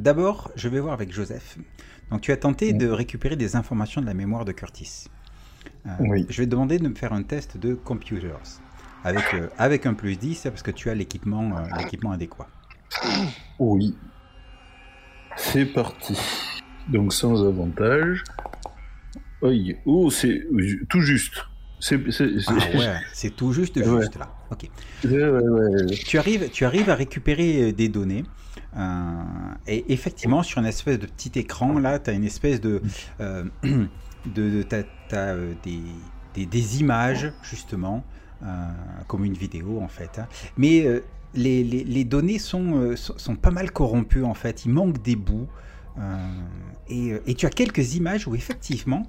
d'abord, je vais voir avec Joseph. Donc, tu as tenté de récupérer des informations de la mémoire de Curtis. Euh, Oui. Je vais te demander de me faire un test de computers avec, euh, avec un plus 10 parce que tu as l'équipement euh, l'équipement adéquat. Oui. C'est parti. Donc sans avantage. Oi. Oh, c'est tout juste. C'est, Ah ouais, tout juste Ouais. juste là. Ok. Ouais. Tu arrives, tu arrives à récupérer des données. Euh, et effectivement, sur une espèce de petit écran, là, tu as une espèce de. euh, de, de- t'as, euh, des, des, images, justement, comme une vidéo, en fait. hein. Mais les, les, données sont, sont, pas mal corrompues, en fait. Il manque des bouts. et, et tu as quelques images où, effectivement,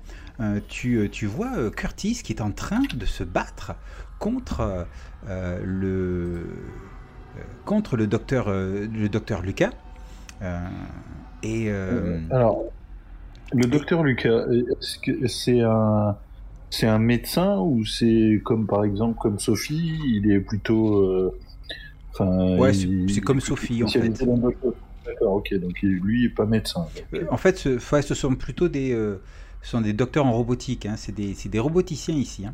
tu, tu vois Curtis qui est en train de se battre contre le contre le docteur euh, le docteur Lucas Euh, et euh, Alors, le docteur Lucas, c'est un, c'est un médecin ou c'est comme par exemple comme Sophie, il est plutôt, euh, enfin, ouais c'est comme Sophie en fait. D'accord, ok, donc lui il est pas médecin. Euh, en fait ce, ouais, ce sont plutôt des euh, ce sont des docteurs en robotique hein. c'est des, c'est des roboticiens ici hein.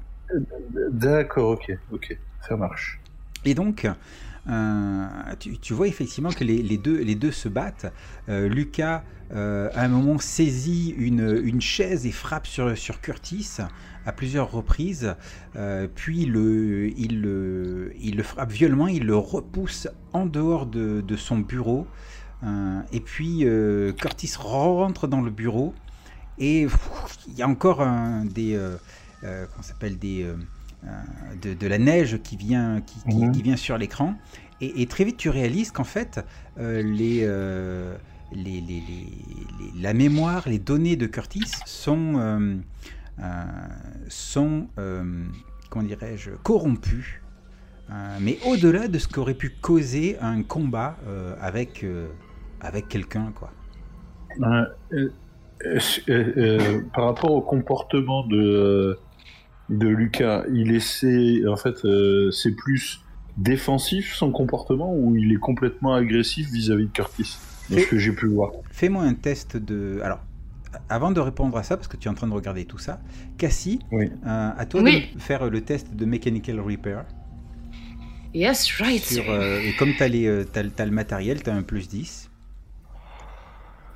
D'accord, ok, ok, ça marche. Et donc, euh, tu, vois effectivement que les, deux, se battent. Euh, Lucas, euh, à un moment, saisit une, chaise et frappe sur, Curtis à plusieurs reprises. Puis le, il, le, frappe violemment, il le repousse en dehors de, son bureau. Et puis Curtis rentre dans le bureau et il y a encore un, des, s'appelle des, de, de la neige qui vient, qui, qui- Mhm. qui vient sur l'écran. Et, et très vite, tu réalises qu'en fait, euh, les, euh, les, les- les- la mémoire, les données de Curtis sont, euh, euh, sont euh, comment dirais-je, corrompues. Euh, mais au-delà de ce qu'aurait pu causer un combat euh, avec, euh, avec quelqu'un, quoi. Euh, euh, euh, euh, par rapport au comportement de, de Lucas, il essaie, en fait, euh, c'est plus défensif son comportement ou il est complètement agressif vis-à-vis de Curtis? De ce que j'ai pu voir. Fais-moi un test de. Alors, avant de répondre à ça, parce que tu es en train de regarder tout ça, Cassie, Oui. euh, à toi Oui. de faire le test de Mechanical Repair. Yes, right. Sur, euh, et comme tu as, le matériel, tu as un plus 10.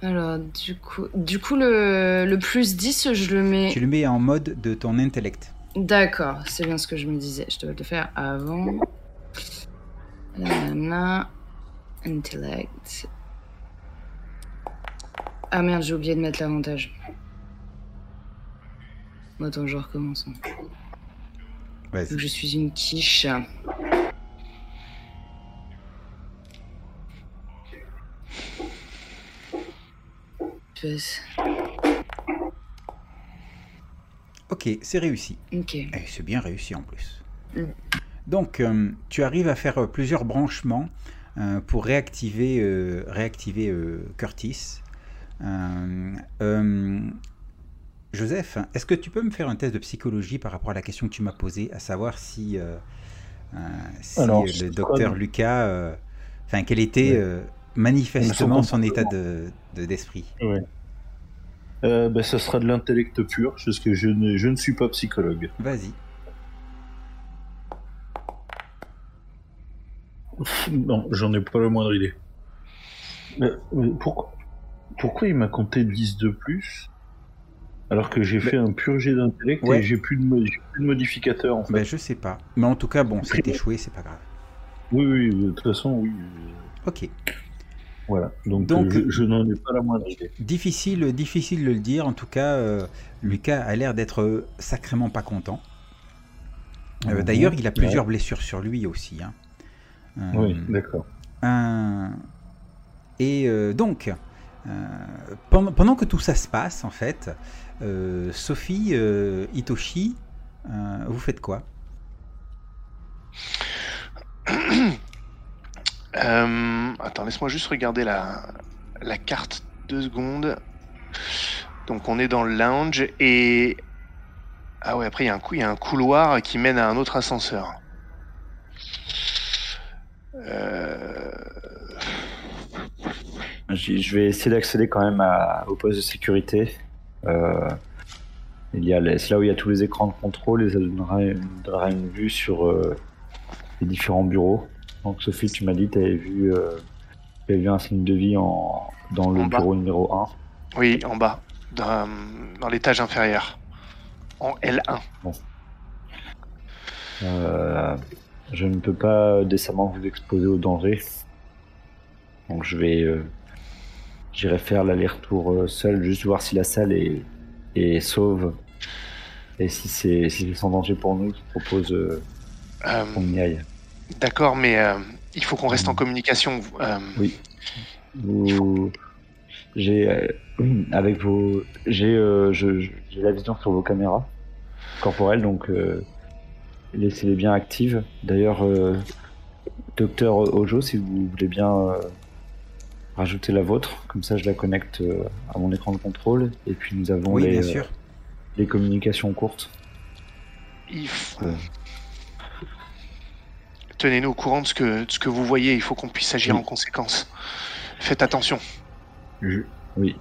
Alors, du coup, du coup le, le plus 10, je le mets. Tu le mets en mode de ton intellect. D'accord, c'est bien ce que je me disais. Je devais le faire avant. Nanana. Intellect. Ah merde, j'ai oublié de mettre l'avantage. Attends, je recommence. Vas-y. je suis une quiche. Ok, c'est réussi. Ok. Et c'est bien réussi en plus. Mm. Donc, euh, tu arrives à faire euh, plusieurs branchements euh, pour réactiver, euh, réactiver euh, Curtis. Euh, euh, Joseph, est-ce que tu peux me faire un test de psychologie par rapport à la question que tu m'as posée, à savoir si, euh, euh, si Alors, euh, c'est le docteur Lucas, euh, enfin, quel était euh, manifestement Son état de- de- d'esprit? Euh, ben, ça sera de l'intellect pur, parce que je ne, je ne suis pas psychologue. Vas-y. Non, j'en ai pas la moindre idée. Euh, mais pourquoi, pourquoi il m'a compté 10 de plus alors que j'ai fait un pur jet d'intellect Ouais. et j'ai plus, de plus modificateur en fait Ben, je sais pas. Mais en tout cas, bon, c'est échoué, c'est pas grave. Oui, oui, de toute façon, oui. euh, Ok. Voilà. Donc, Donc- je, je n'en ai pas la moindre idée. Difficile, difficile de le dire. En tout cas, euh, Lucas a l'air d'être sacrément pas content. Euh, Mhm. D'ailleurs, il a plusieurs Ouais. blessures sur lui aussi. hein. Euh, Oui, d'accord. Et euh, donc, euh, pendant, pendant que tout ça se passe, en fait, euh, Sophie, euh, Hitoshi, euh, vous faites quoi? Euh, attends, laisse-moi juste regarder la, la carte deux secondes. Donc on est dans le lounge et ah ouais après il y a un y a un couloir qui mène à un autre ascenseur. Euh, Je vais essayer d'accéder quand même au poste de sécurité. Euh, les- c'est là où il y a tous les écrans de contrôle et ça donnera une, donnera une vue sur euh, les différents bureaux. Donc Sophie, tu m'as dit que tu avais vu, euh, t'avais vu un signe de vie en, dans le En bas. bureau numéro 1. Oui, en bas, dans, dans l'étage inférieur. En L1. Euh, je ne peux pas décemment vous exposer au danger. Donc je vais. euh, J'irai faire l'aller-retour seul, juste voir si la salle est, est sauve. Et si c'est si c'est sans danger pour nous, je propose qu'on y aille. D'accord, mais euh, il faut qu'on reste en communication. euh, Vous. J'ai. euh, avec vos. J'ai euh, je- je- j'ai la vision sur vos caméras corporelles, donc euh, laissez-les bien actives. D'ailleurs, euh, docteur Ojo, si vous voulez bien euh, rajouter la vôtre, comme ça je la connecte euh, à mon écran de contrôle, et puis nous avons Oui, les, bien euh, sûr. les communications courtes. il f- Ouais. Tenez-nous au courant de ce, que, de ce que vous voyez. Il faut qu'on puisse agir Oui. en conséquence. Faites attention. Je- Oui.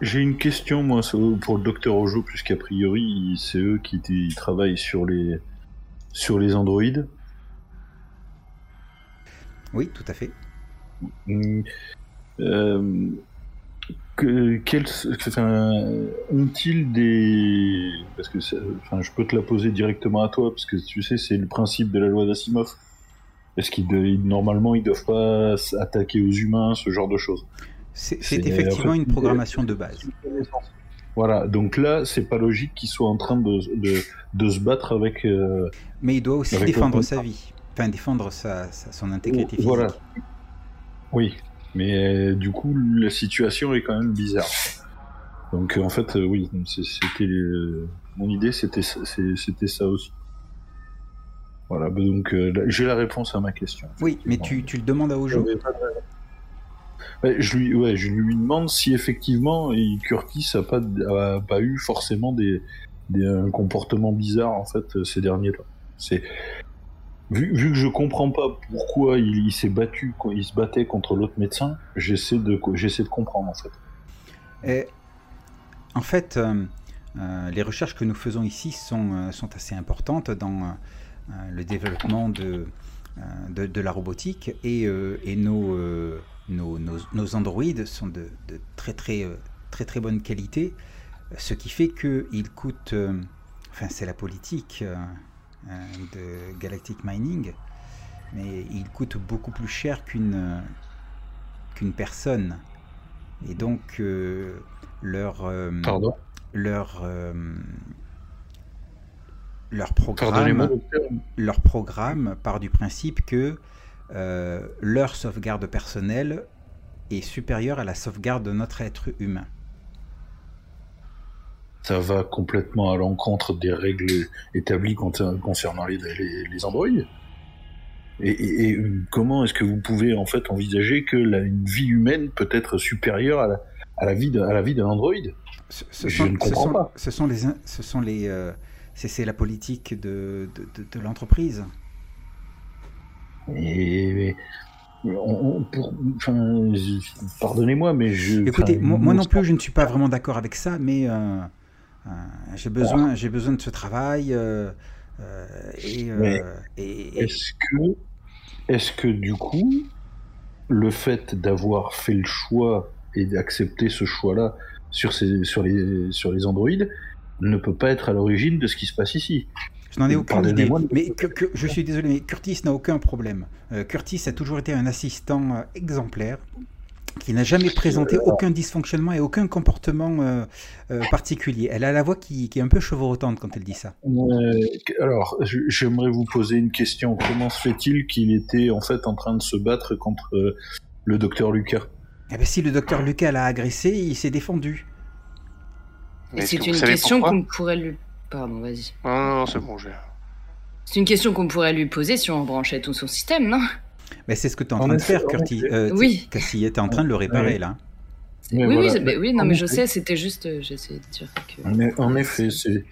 J'ai une question, moi, pour le docteur Ojo, puisqu'a priori, c'est eux qui travaillent sur les, sur les androïdes. Oui, tout à fait. Hum, euh, que, quels, enfin, ont-ils des... Parce que, enfin, je peux te la poser directement à toi, parce que tu sais, c'est le principe de la loi d'Asimov. Est-ce qu'ils normalement ils doivent pas s'attaquer aux humains, ce genre de choses C'est effectivement une programmation de base. Voilà, donc là, c'est pas logique qu'ils soient en train de, de, de se battre avec. euh, Mais il doit aussi défendre sa vie. Enfin, défendre sa, sa- son intégrité physique. Voilà. Oui, mais euh, du coup, la situation est quand même bizarre. Donc euh, en fait, euh, oui, c'était mon idée, c'était ça aussi. Voilà, bah, donc euh, j'ai la réponse à ma question. Oui, mais tu, tu le demandes à Ojo. Ouais, je lui, ouais, je lui demande si effectivement il- Curtis a pas, a pas eu forcément des, des un comportement bizarre en fait euh, ces derniers temps. C'est vu, vu que je comprends pas pourquoi il, il s'est battu, il se battait contre l'autre médecin, j'essaie de, j'essaie de comprendre en fait. Et, en fait, euh, euh, les recherches que nous faisons ici sont, sont assez importantes dans le développement de, euh, de, de la robotique et, euh, et nos, euh, nos, nos, nos androïdes sont de, de très, très, euh, très très bonne qualité, ce qui fait qu'ils coûtent, euh, enfin c'est la politique euh, euh, de Galactic Mining, mais ils coûtent beaucoup plus cher qu'une euh, qu'une personne. Et donc, euh, leur, euh, Pardon? leur, euh, leur programme, leur programme part du principe que euh, leur sauvegarde personnelle est supérieure à la sauvegarde de notre être humain. Ça va complètement à l'encontre des règles établies concer- concernant les, les, les androïdes. Et, et- et comment est-ce que vous pouvez en fait envisager que la, une vie humaine peut être supérieure à la, à la vie d'un à la vie d'un androïde Ce, ce Je sont, ne ce comprends sont- pas. ce sont les, ce sont les, euh, c'est la politique de, de, de- de l'entreprise. Et on, on- pour, enfin, je- pardonnez-moi, mais je. Écoutez, enfin, moi, moi non plus, je ne suis pas vraiment d'accord avec ça, mais euh, euh, j'ai besoin, j'ai besoin de ce travail. euh, et, Mais et- et- Est-ce que, est-ce que du coup, le fait d'avoir fait le choix et d'accepter ce choix-là sur, ces, sur, les, sur les androïdes ne peut pas être à l'origine de ce qui se passe ici je n'en ai aucune idée. Mais que- que- je suis désolé, mais Curtis n'a aucun problème. Euh, Curtis a toujours été un assistant euh, exemplaire qui n'a jamais présenté aucun dysfonctionnement et aucun comportement euh, euh, particulier. Elle a la voix qui, qui est un peu chevrotante quand elle dit ça. Euh, alors, j'aimerais vous poser une question. Comment se fait-il qu'il était en fait en train de se battre contre le docteur Lucas? Eh ben, si le docteur Lucas l'a agressé, il s'est défendu. Mais que c'est une question qu'on pourrait lui. Pardon, vas-y. Non, non, non, c'est bon. je- C'est une question qu'on pourrait lui poser si on branchait tout son système, non? Mais c'est ce que tu es en train de faire, effet. Euh, Oui. Cassie, tu es en train de le réparer, Ouais. là. Mais Oui, voilà. oui, mais, oui, non, En mais je effet. sais, c'était juste. euh, J'essayais de dire que. En, e- en effet, c'est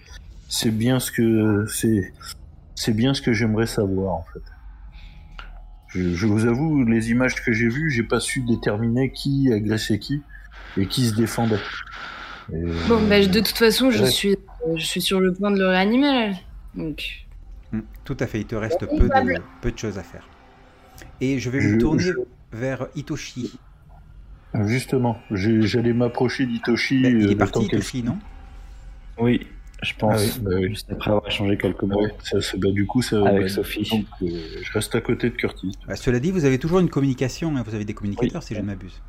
c'est bien ce que c'est c'est bien ce que j'aimerais savoir en fait. Je, je vous avoue, les images que j'ai vues, j'ai pas su déterminer qui agressait qui et qui se défendait. Et, Bon, euh, bah, de toute façon, je ouais. suis, je suis sur le point de le réanimer. là. Donc, Hmm, Tout à fait, il te reste peu de, peu de choses à faire. Et je vais Je- me tourner je- vers Itoshi. Justement, j'ai- j'allais m'approcher d'Itoshi. Ben, il euh, est parti, Itoshi, non? Oui, je pense. Ah oui, bah. Juste après avoir échangé quelques Ah mots ouais, ça, ça- bah, du coup, ça. avec bah, Sophie. donc, euh, je reste à côté de Curtis. Bah, Cela dit, vous avez toujours une communication, hein, vous avez des communicateurs si je ne m'abuse.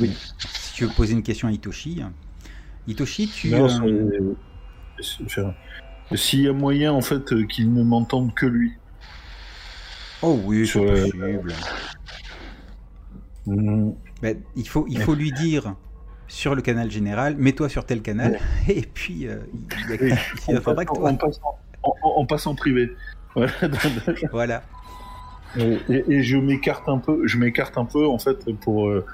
Oui. Si tu veux poser une question à Itoshi. hein. Itoshi, tu... Non, euh, S'il y a moyen, en fait, euh, qu'il ne m'entende que lui. Oh oui, c'est le- possible. Mm, il, faut, il faut lui dire sur le canal général, mets-toi sur tel canal, et puis euh, il, Oui. il en, passe- en en- en- en passant privé. Voilà. Voilà. Et, et je m'écarte un peu, je m'écarte un peu en fait pour euh,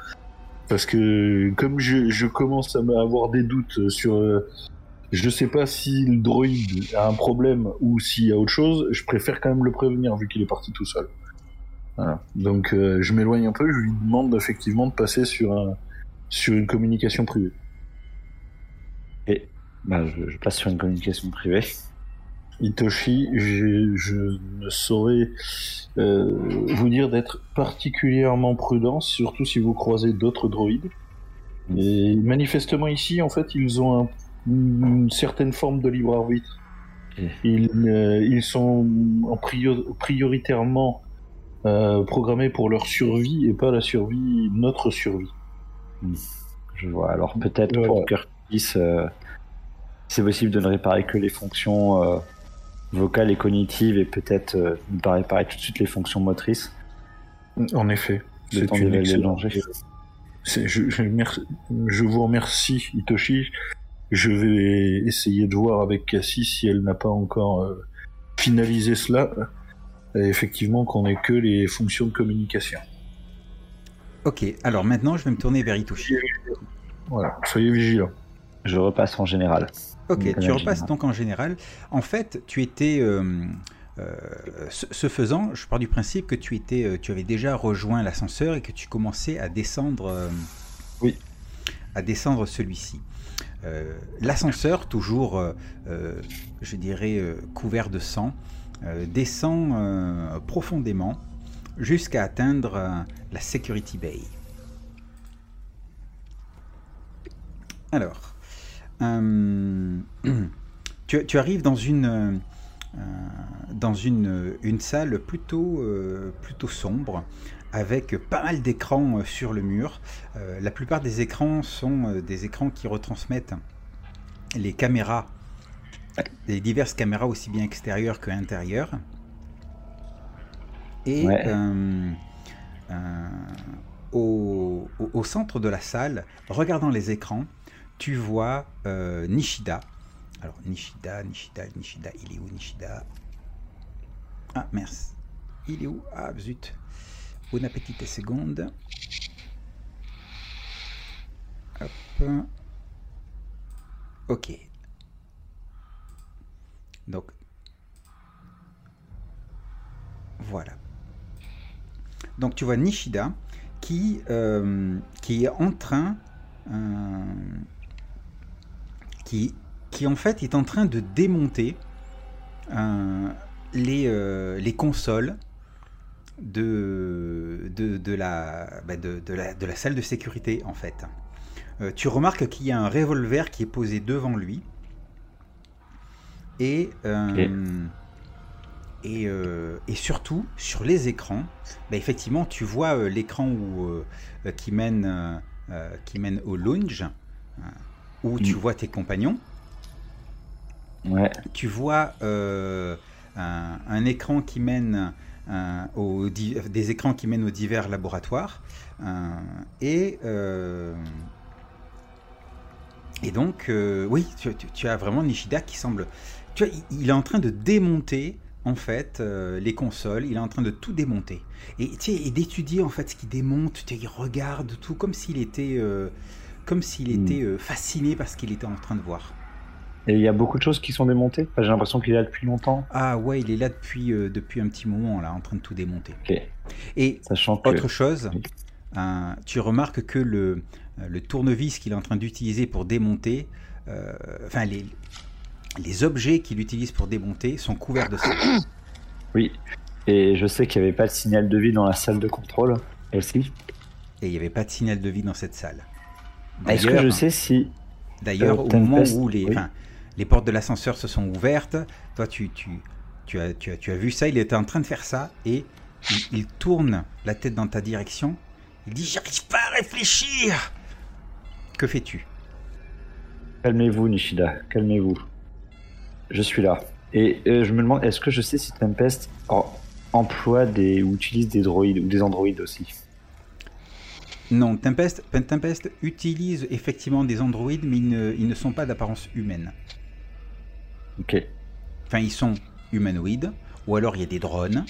parce que comme je, je commence à avoir des doutes sur, euh, je sais pas si le droïde a un problème ou s'il y a autre chose, je préfère quand même le prévenir vu qu'il est parti tout seul. Voilà. Donc euh, je m'éloigne un peu, je lui demande effectivement de passer sur un sur une communication privée. Bah, je, je passe sur une communication privée. Itoshi, je, ne saurais euh, vous dire d'être particulièrement prudent, surtout si vous croisez d'autres droïdes. Et manifestement ici, en fait, ils ont un- une certaine forme de libre arbitre. Ils, euh, ils sont en prior- prioritairement euh, programmés pour leur survie et pas la survie, notre survie. Je vois. Alors peut-être pour Curtis, c'est possible de ne réparer que les fonctions vocales et cognitives et peut-être euh, réparer tout de suite les fonctions motrices. En effet, c'est une excellente- Je, je, merci- je vous remercie, Itoshi. Je vais essayer de voir avec Cassie si elle n'a pas encore euh, finalisé cela. Et effectivement, qu'on ait que les fonctions de communication. Ok, alors maintenant je vais me tourner vers Itoshi. Voilà, soyez vigilants. Je repasse en général. Ok, Donc, tu repasses général. donc en général. En fait, tu étais, euh, euh, ce, ce faisant, je pars du principe que tu étais, euh, tu avais déjà rejoint l'ascenseur et que tu commençais à descendre. euh, Oui. À descendre celui-ci. L'ascenseur, toujours, je dirais, couvert de sang, descend profondément jusqu'à atteindre la Security Bay. Alors, euh, tu, tu arrives dans une, euh, dans une, une salle plutôt, euh, plutôt sombre, avec pas mal d'écrans sur le mur. La plupart des écrans sont des écrans qui retransmettent les caméras, les diverses caméras aussi bien extérieures que intérieures. Et Ouais. au- au centre de la salle, regardant les écrans, tu vois euh, Nishida. Alors Nishida, Nishida, Nishida, il est où Nishida? Ah mince, il est où? Ah zut, una petite seconde. Hop. Ok. Donc voilà. Donc tu vois Nishida qui, euh, est en train, euh, qui, qui en fait est en train de démonter euh, les, euh, les consoles de, de, de la, bah, de, la, de la salle de sécurité en fait. Euh, tu remarques qu'il y a un revolver qui est posé devant lui. Et, et, et surtout, sur les écrans, bah, effectivement, tu vois l'écran qui, mène, qui mène au lounge, où tu vois tes compagnons. Ouais. Tu vois euh, un, un écran qui mène euh, aux des écrans qui mènent aux divers laboratoires. euh, et, et donc, oui, tu, tu- tu as vraiment Nishida qui semble. Tu vois, il, il est en train de démonter en fait euh, les consoles. Il est en train de tout démonter et, tu sais, et d'étudier en fait ce qu'il démonte. Il regarde tout comme s'il était, euh, comme s'il Mm. était euh, fasciné par ce qu'il était en train de voir. Et il y a beaucoup de choses qui sont démontées? Enfin, J'ai l'impression qu'il est là depuis longtemps. Ah ouais, il est là depuis, euh, depuis un petit moment, là, en train de tout démonter. Ok. Et Sachant que. autre chose, Oui. euh, tu remarques que le, le tournevis qu'il est en train d'utiliser pour démonter, euh, enfin les, les objets qu'il utilise pour démonter sont couverts de sang. Oui. Et je sais qu'il n'y avait pas de signal de vie dans la salle de contrôle aussi. Et il n'y avait pas de signal de vie dans cette salle. Est-ce que D'ailleurs- je sais si. D'ailleurs, Euh, au moment où les, oui. enfin, les portes de l'ascenseur se sont ouvertes, toi, tu, tu, tu, as, tu, as, tu as vu ça, il était en train de faire ça, et il, il tourne la tête dans ta direction. Il dit J'arrive pas à réfléchir Que fais-tu? Calmez-vous, Nishida, calmez-vous. Je suis là. Et euh, je me demande, est-ce que je sais si Tempest emploie des, ou utilise des droïdes ou des androïdes aussi? Non, Tempest, Tempest utilise effectivement des androïdes, mais ils ne, ils ne sont pas d'apparence humaine. Ok. Enfin, ils sont humanoïdes, ou alors il y a des drones,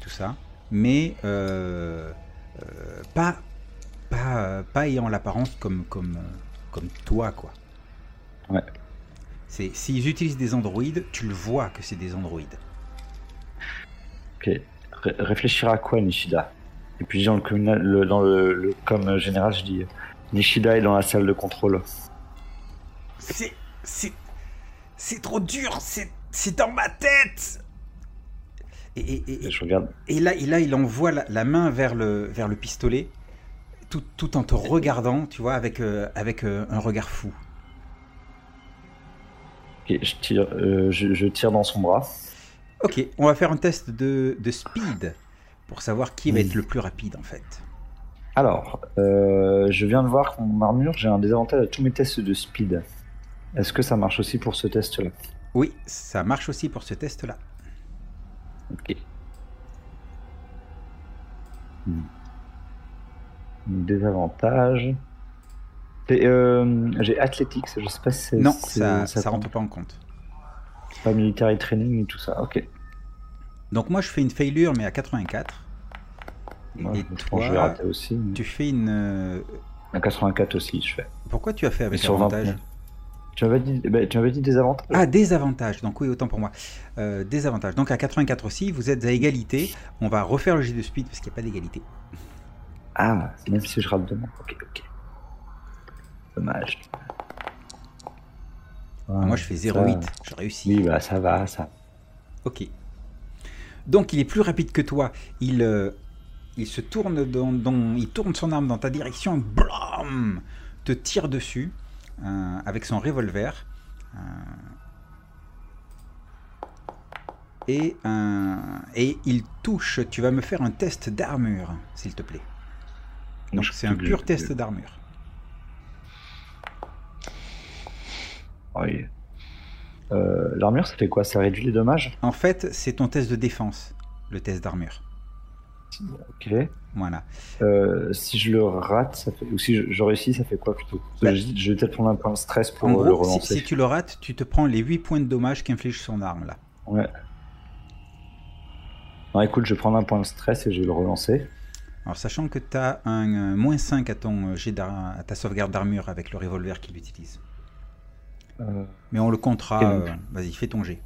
tout ça, mais euh, euh, pas, pas, pas ayant l'apparence comme, comme, comme toi, quoi. Ouais. C'est, s'ils utilisent des androïdes, tu le vois que c'est des androïdes. Ok. Ré- réfléchir à quoi, Nishida? Et puis dans le, communal- le- dans le, le com général, je dis Nishida est dans la salle de contrôle. C'est, c'est, c'est trop dur, c'est, c'est dans ma tête. Et, et- et- Et je regarde. Et là, et là il envoie la, la main vers le, vers le pistolet, tout, tout en te regardant, tu vois, avec, euh, avec euh, un regard fou. Ok, je tire, euh, je, je tire dans son bras. Ok, on va faire un test de, de speed pour savoir qui va être le plus rapide en fait. Alors, euh, je viens de voir que mon armure, j'ai un désavantage à tous mes tests de speed. Est-ce que ça marche aussi pour ce test-là? Oui, ça marche aussi pour ce test-là. Ok. Hmm. Désavantage. Et, euh, j'ai Athletics, je sais pas si c'est. Non, c'est- ça, ça compte. rentre pas en compte. Pas military training et tout ça. Ok. Donc moi, je fais une failure, mais à 84. Moi, et toi, aussi. mais- tu fais une... euh, À 84 aussi, je fais. Pourquoi tu as fait avec avantage 29. Tu m'avais dit, bah, tu m'avais dit des avantages Ah, désavantage. Donc oui, autant pour moi. Euh, désavantage. Donc à 84 aussi, vous êtes à égalité. On va refaire le jet de speed parce qu'il n'y a pas d'égalité. Ah, même si je rate demain. Ok, ok. Dommage. Moi, je fais 0,8. Je réussis. Oui, bah ça va, ça. Ok. Donc il est plus rapide que toi. Il, euh, il se tourne dans, dans- il tourne son arme dans ta direction. Blam Te tire dessus euh, avec son revolver. euh, et, euh, et il touche. Tu vas me faire un test d'armure, s'il te plaît. Donc c'est un pur test d'armure. Oui. L'armure, ça fait quoi? Ça réduit les dommages? En fait, c'est ton test de défense, le test d'armure. Ok. Voilà. Euh, si je le rate, ça fait... ou si je, je réussis, ça fait quoi plutôt Bah, je, je vais peut-être prendre un point de stress pour En euh, le gros, si, relancer. si tu le rates, tu te prends les 8 points de dommage qu'inflige son arme là. Ouais. Non, écoute, je vais prendre un point de stress et je vais le relancer. Alors, sachant que tu as un moins 5 à, ton, euh, à ta sauvegarde d'armure avec le revolver qu'il utilise. Euh, Mais on le comptera. Euh, Vas-y, fais ton jet.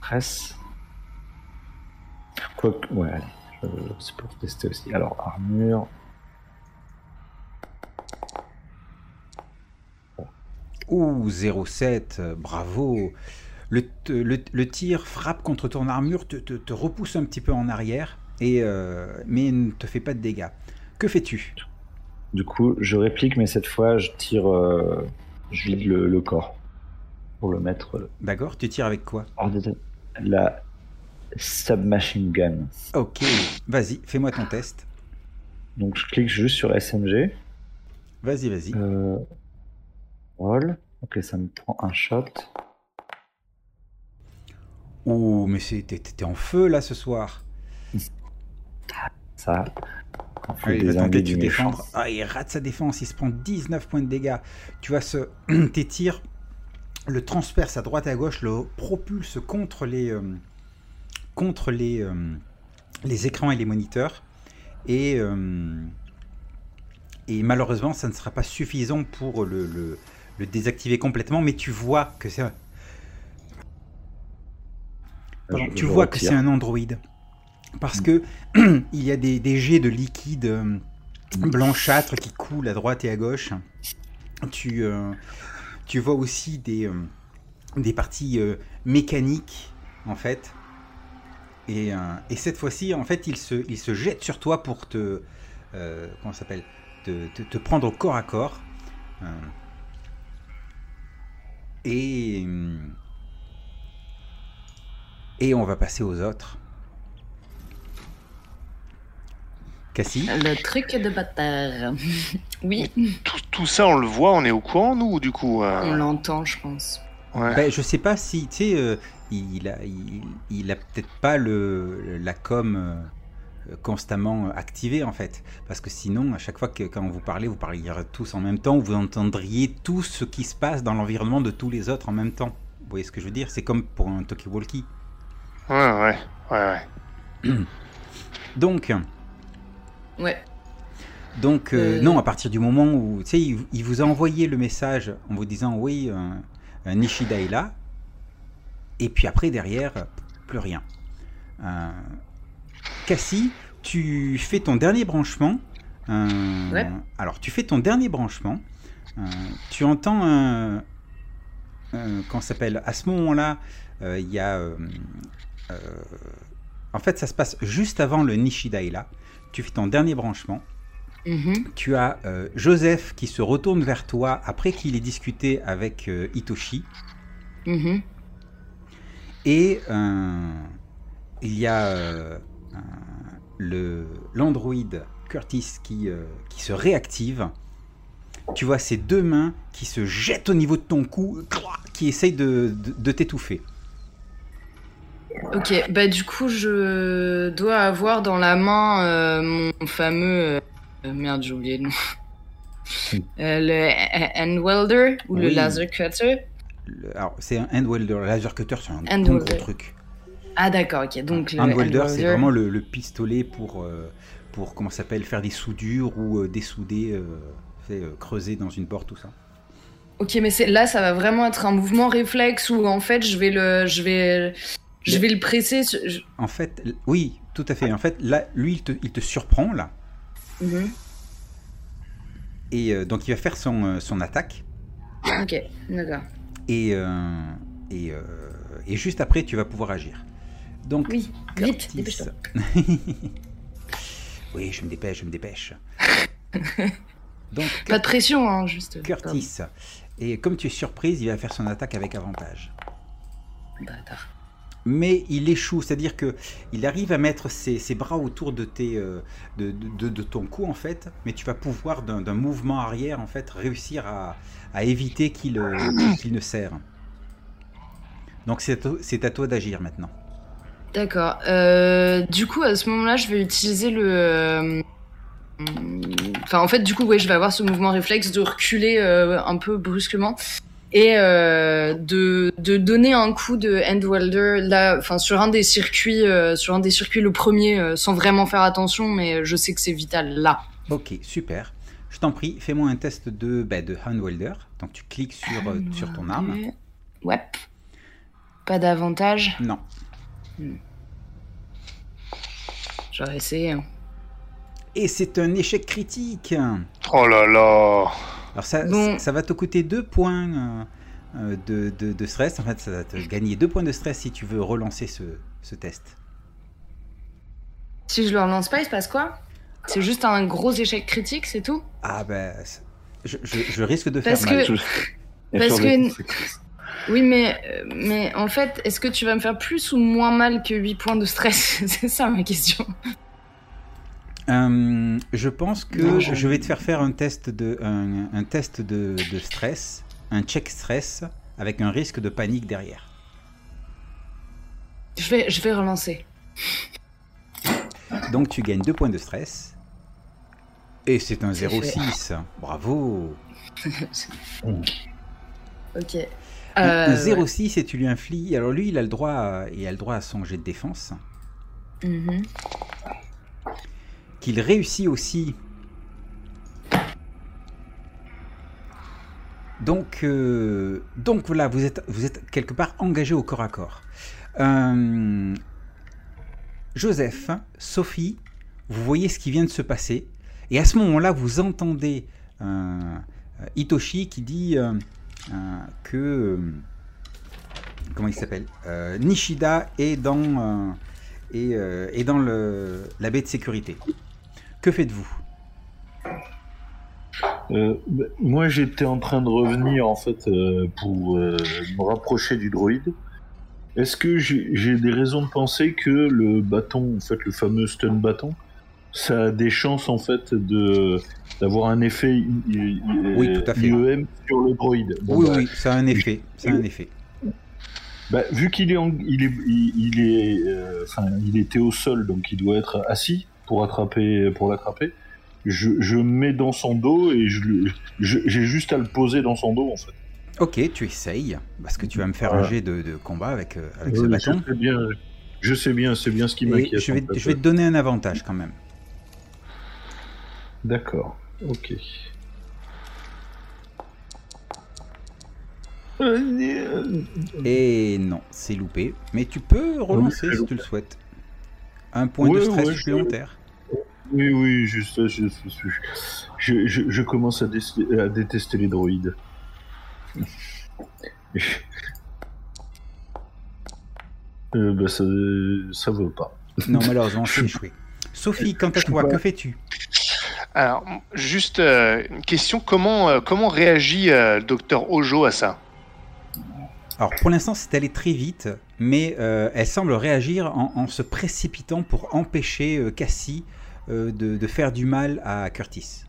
stress. Quoique, ouais, allez, c'est pour tester aussi. Alors, armure. Ouh, 0,7, euh, bravo. Le, te- le- le tir frappe contre ton armure, te, te- te repousse un petit peu en arrière, et, euh, mais ne te fait pas de dégâts. Que fais-tu? Du coup, je réplique, mais cette fois, je tire. euh, je vide le, le corps. Pour le mettre. D'accord Tu tires avec quoi? La submachine gun. Ok, vas-y, fais-moi ton test. Donc, je clique juste sur SMG. Vas-y, vas-y. Euh, roll. Ok, ça me prend un shot. Ouh, mais t'es en feu là ce soir. Ça. Il va tenter de se défendre. Ah, il rate sa défense, il se prend 19 points de dégâts. Tu vois, ce... tes tirs le transperce à droite et à gauche, le propulse contre les, euh, contre les, euh, les écrans et les moniteurs. Et, euh, et malheureusement, ça ne sera pas suffisant pour le, le- le désactiver complètement, mais tu vois que c'est... Je- tu vois que c'est un androïde. Parce que il y a des, des jets de liquide euh, blanchâtre qui coulent à droite et à gauche. Tu, euh, tu vois aussi des, euh, des parties euh, mécaniques, en fait. Et, euh, et cette fois-ci, en fait, il se, il se jette sur toi pour te. euh, comment ça s'appelle? Te, te, te prendre au corps à corps. Euh, et. hum, Et on va passer aux autres. Cassie? Le truc de bâtard. oui, Tout, tout ça, on le voit, on est au courant, nous, du coup euh, on l'entend, je pense. ouais. Ben, je sais pas si, tu sais, euh, il a, il, il a peut-être pas le, la com euh, constamment activée en fait. Parce que sinon, à chaque fois que quand vous parlez, vous parliez tous en même temps, vous entendriez tout ce qui se passe dans l'environnement de tous les autres en même temps. Vous voyez ce que je veux dire? C'est comme pour un talkie-walkie. Ouais, ouais, ouais, ouais. Donc, Ouais. donc euh, Euh. non, à partir du moment où, tu sais, il, il vous a envoyé le message en vous disant oui, euh, Nishida est là, et puis après derrière, plus rien. Euh, Cassie, tu fais ton dernier branchement. euh, Ouais. Alors, tu fais ton dernier branchement. euh, tu entends un. ça s'appelle À ce moment-là, il y a. en fait, ça se passe juste avant le Nishida est là. Tu fais ton dernier branchement. Mhm. Tu as euh, Joseph qui se retourne vers toi après qu'il ait discuté avec euh, Hitoshi. Mhm. Et euh, il y a euh, l'androïde Curtis qui, euh, qui se réactive. Tu vois ses deux mains qui se jettent au niveau de ton cou, qui essayent de, de- de t'étouffer. Ok, bah du coup, je dois avoir dans la main euh, mon fameux. euh, merde, j'ai oublié le nom. Euh, le hand welder ou le laser cutter. Alors, c'est un hand welder. Le laser cutter, c'est un Hand welder. gros truc. Ah d'accord, ok. Donc le hand welder, c'est vraiment le, le pistolet pour, euh, pour comment s'appelle, faire des soudures ou euh, dessouder, euh, euh, creuser dans une porte, tout ça. Ok, mais là, ça va vraiment être un mouvement réflexe où en fait, je vais le, je vais, je vais le presser. je- En fait, oui, tout à fait. En fait, là, lui, il te, il te surprend, là. Mhm. Et donc, il va faire son, son attaque. Ok, d'accord. Et, euh, et, euh, et juste après, tu vas pouvoir agir. Donc, Oui, vite, dépêche-toi. oui, je me dépêche, je me dépêche. Donc, Pas de pression, hein, juste. Curtis. Et comme tu es surprise, il va faire son attaque avec avantage. Bâtard. Mais il échoue, c'est-à-dire que il arrive à mettre ses, ses bras autour de, tes, euh, de, de- de ton cou en fait, mais tu vas pouvoir d'un mouvement arrière en fait réussir à, à éviter qu'il euh, qu'il ne serre. Donc c'est à toi- d'agir maintenant. D'accord. Euh, du coup, à ce moment-là, je vais utiliser le. Enfin, en fait, du coup, ouais, je vais avoir ce mouvement réflexe de reculer euh, un peu brusquement et euh, de, de donner un coup de hand welder là, enfin sur un des circuits, euh, sur un des circuits le premier, euh, sans vraiment faire attention, mais je sais que c'est vital là. Ok, super. Je t'en prie, fais-moi un test de, bah, de hand welder. Donc tu cliques sur, euh, sur ton arme. Ouais. Pas d'avantage. Non. J'aurais essayé. hein. Et c'est un échec critique. Oh là là Alors ça, Bon. ça va te coûter deux points euh, euh, de, de- de stress. En fait, ça va te gagner deux points de stress si tu veux relancer ce, ce test. Si je le relance pas, il se passe quoi? C'est juste un gros échec critique, c'est tout? Ah ben, je, je- je risque de faire Parce mal. que- Parce que-. Oui, mais, euh, mais en fait, est-ce que tu vas me faire plus ou moins mal que 8 points de stress? C'est ça ma question. Euh, je pense que Non, je... je- vais te faire faire un test de, un, un test de, de stress, un check stress, avec un risque de panique derrière. Je vais, je vais relancer. Donc tu gagnes deux points de stress. Et c'est un C'est fait. 0,6. Bravo. Ok. Un- un Euh, 0,6 et tu lui infliges. Alors lui, il a le droit, à, il a le droit à son jet de défense. ouais. Mhm. Qu'il réussit aussi. Donc, euh, voilà, vous êtes, quelque part engagé au corps à corps. Euh, Joseph, Sophie, vous voyez ce qui vient de se passer. Et à ce moment-là, vous entendez euh, Hitoshi qui dit euh, euh, que. euh, comment il s'appelle Euh, Nishida est dans, euh, est, euh, dans la baie de sécurité. Que faites-vous? Euh, bah, moi, j'étais en train de revenir en fait euh, pour euh, me rapprocher du droïde. Est-ce que j'ai des raisons de penser que le bâton, en fait, le fameux stun bâton, ça a des chances en fait de d'avoir un effet I- I- I- Oui, tout à fait. IEM sur le droïde. Bon, Oui, bah, oui, c'est un effet. C'est un effet. bah, vu qu'il est, en- il est, il, est, enfin, il était au sol, donc il doit être assis pour attraper, pour l'attraper. Je, je me mets dans son dos et je, lui- je- j'ai juste à le poser dans son dos en fait. Ok, tu essayes, parce que tu vas me faire un jet de, de combat avec, euh, avec ce bâton. Je sais bien, je sais bien, c'est bien ce qui m'inquiète. je vais, en fait. je vais te donner un avantage quand même. D'accord, ok. Et non, c'est loupé. Mais tu peux relancer si tu le souhaites. Un point de stress supplémentaire. Oui, oui, juste, je, je, je, je, je commence à, dé- à détester les droïdes. Euh, bah, ça, ça veut pas. Non, malheureusement, c'est échoué. Sophie, quant à Je toi, que fais-tu? Alors, juste euh, une question comment, euh, comment réagit euh, le docteur Ojo à ça? Alors, pour l'instant, c'est allé très vite, mais euh, elle semble réagir en, en se précipitant pour empêcher euh, Cassie euh, de, de faire du mal à Curtis.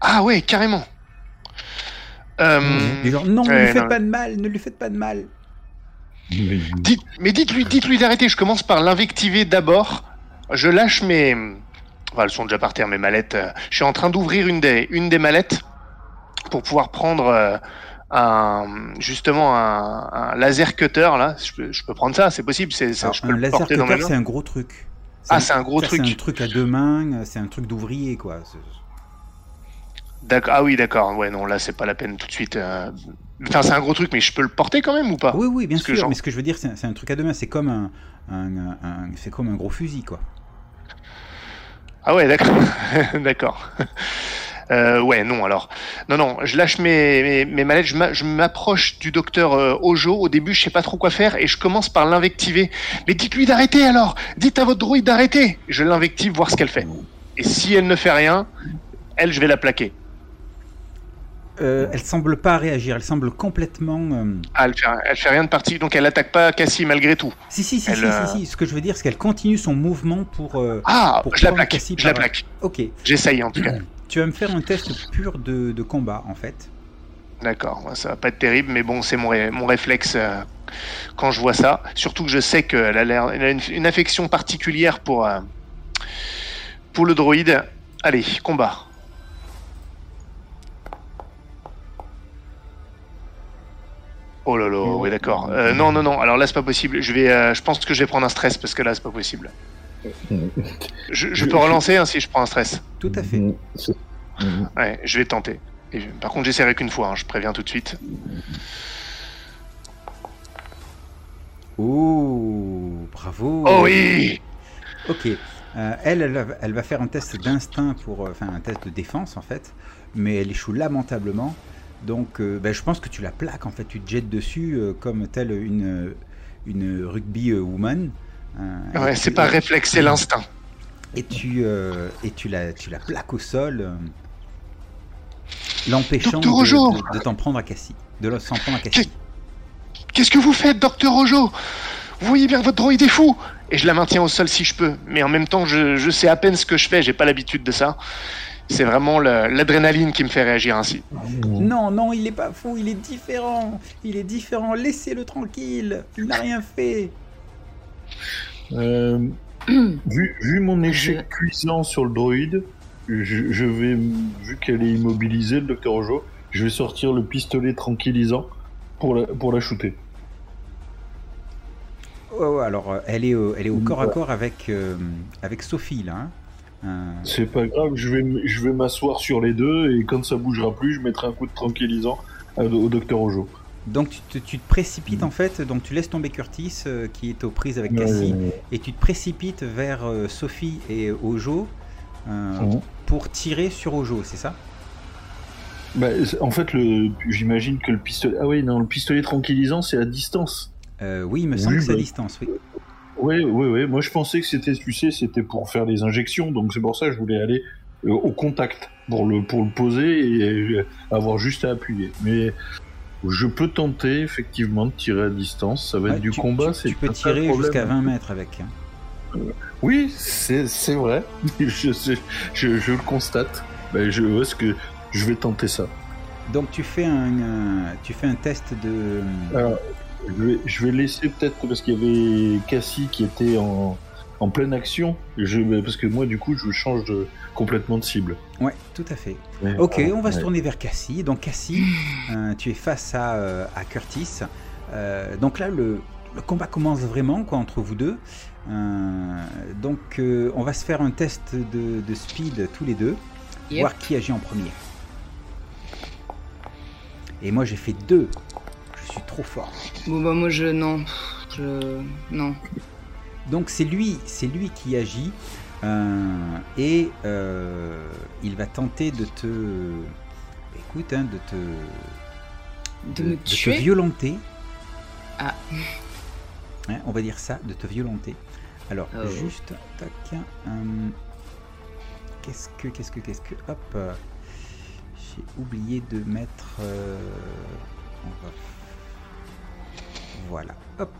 Ah ouais, carrément. Euh, Du genre, non, ne lui faites non. pas de mal, ne lui faites pas de mal. Mais, dites- mais dites-lui dites-lui d'arrêter. Je commence par l'invectiver d'abord. Je lâche mes. Enfin, elles sont déjà par terre, mes mallettes. Euh, Je suis en train d'ouvrir une des, une des mallettes pour pouvoir prendre euh, un, justement un, un laser cutter. Là, je peux, je peux prendre ça, c'est possible. C'est, ça, Alors, je peux un le laser porter dans cutter, mains. c'est un gros truc. Ah, c'est un gros ça, truc. C'est un truc à deux mains, euh, c'est un truc d'ouvrier, quoi. D'accord. Ah oui, d'accord. Ouais, non, là, c'est pas la peine tout de suite. euh. Enfin, c'est un gros truc, mais je peux le porter quand même ou pas? Oui, oui, bien Parce sûr. genre- Mais ce que je veux dire, c'est un, c'est un truc à deux mains. C'est comme un, un- un- c'est comme un gros fusil, quoi. Ah ouais, d'accord. d'accord. Euh, ouais, non, alors. Non, non, je lâche mes, mes, mes mallettes, je m'a- je m'approche du docteur euh, Ojo. Au début, je sais pas trop quoi faire et je commence par l'invectiver. Mais dites-lui d'arrêter alors Dites à votre droïde d'arrêter Je l'invective, voir ce qu'elle fait. Et si elle ne fait rien, elle, je vais la plaquer. Euh, elle semble pas réagir. Elle semble complètement. euh, Ah, elle fait, elle fait rien de parti, donc elle attaque pas Cassie malgré tout. Si, si, si, Elle, si, euh, si, si. Ce que je veux dire, c'est qu'elle continue son mouvement pour. Ah, Pour je la plaque, Cassie je la plaque. Ok. J'essaye en tout cas. Tu vas me faire un test pur de, combat, en fait. D'accord, ça va pas être terrible, mais bon, c'est mon, mon réflexe euh, quand je vois ça. Surtout que je sais qu'elle a, a une, une affection particulière pour, euh, pour le droïde. Allez, combat. Oh là là, oui d'accord. Euh, non, non, non, alors là c'est pas possible. Je, vais, euh, je pense que je vais prendre un stress parce que là c'est pas possible. Je, je peux relancer hein, si je prends un stress. Tout à fait. Mm. Ouais, je vais tenter. Et je- par contre, j'essaierai qu'une fois, hein, je préviens tout de suite. Oh, bravo. Oh oui Ok. Euh, elle, elle va, elle va faire un test d'instinct pour, euh, enfin un test de défense en fait, mais elle échoue lamentablement. Donc, euh, ben, je pense que tu la plaques en fait, tu te jettes dessus euh, comme telle une une rugby euh, woman. Euh, Ouais, c'est pas réflexe, c'est l'instinct. Et tu euh, et tu la tu la plaques au sol, euh, l'empêchant de, de- de t'en prendre à Cassie, de s'en prendre à Cassie. Qu'est-ce que vous faites, docteur Ojo? Vous voyez bien que votre droïde est fou Et je la maintiens au sol si je peux. Mais en même temps, je, je sais à peine ce que je fais, j'ai pas l'habitude de ça. C'est vraiment l'adrénaline qui me fait réagir ainsi. Non, non, il est pas fou, il est différent. Il est différent, laissez-le tranquille. Il n'a rien fait. Euh, vu, vu mon échec cuisant sur le droïde, je, je vais, vu qu'elle est immobilisée, le docteur Ojo, je vais sortir le pistolet tranquillisant pour la, pour la shooter. Ouais, ouais, alors, euh, elle est, au- elle est au corps à corps avec, euh, avec Sophie, là. hein. Euh, C'est pas grave, je vais, je vais m'asseoir sur les deux et quand ça bougera plus, je mettrai un coup de tranquillisant au docteur Ojo. Donc tu te, tu te précipites en fait, donc tu laisses tomber Curtis euh, qui est aux prises avec Cassie et tu te précipites vers euh, Sophie et Ojo euh, Mhm. pour tirer sur Ojo, c'est ça? Bah, en fait, le, j'imagine que le pistolet. Ah oui, non, le pistolet tranquillisant, c'est à distance. Oui, il me semble Oui, que c'est à bah- distance, oui. Oui, oui, oui. Moi, je pensais que c'était, tu sais, c'était pour faire des injections, donc c'est pour ça que je voulais aller au contact pour le pour le poser et avoir juste à appuyer. Mais je peux tenter effectivement de tirer à distance. Ça va Ouais, être du tu, combat. tu- peux tirer jusqu'à 20 mètres avec. hein. Oui, c'est vrai. je, je, je, je le constate. Ben, je est-ce que je vais tenter ça. Donc tu fais un, tu fais un test de. Alors, je vais, je vais laisser peut-être parce qu'il y avait Cassie qui était en, en pleine action. Je, parce que moi, du coup, je change de, complètement de cible. Ouais, tout à fait. Ok, on va se tourner vers Cassie. Donc Cassie, euh, tu es face à, euh, à Curtis. Euh, donc là, le, le combat commence vraiment quoi, entre vous deux. Euh, donc euh, on va se faire un test de, de speed tous les deux, Yep. voir qui agit en premier. Et moi j'ai fait deux. Je suis trop fort. Bon bah moi je non, je non. Donc c'est lui, c'est lui qui agit euh, et euh, il va tenter de te, écoute, hein, de te, De me te tuer. violenter. Ah. Hein, on va dire ça, de te violenter. Alors Oh. juste, tac, euh, qu'est-ce que, qu'est-ce que, qu'est-ce que, hop, j'ai oublié de mettre, euh, on va- voilà, hop.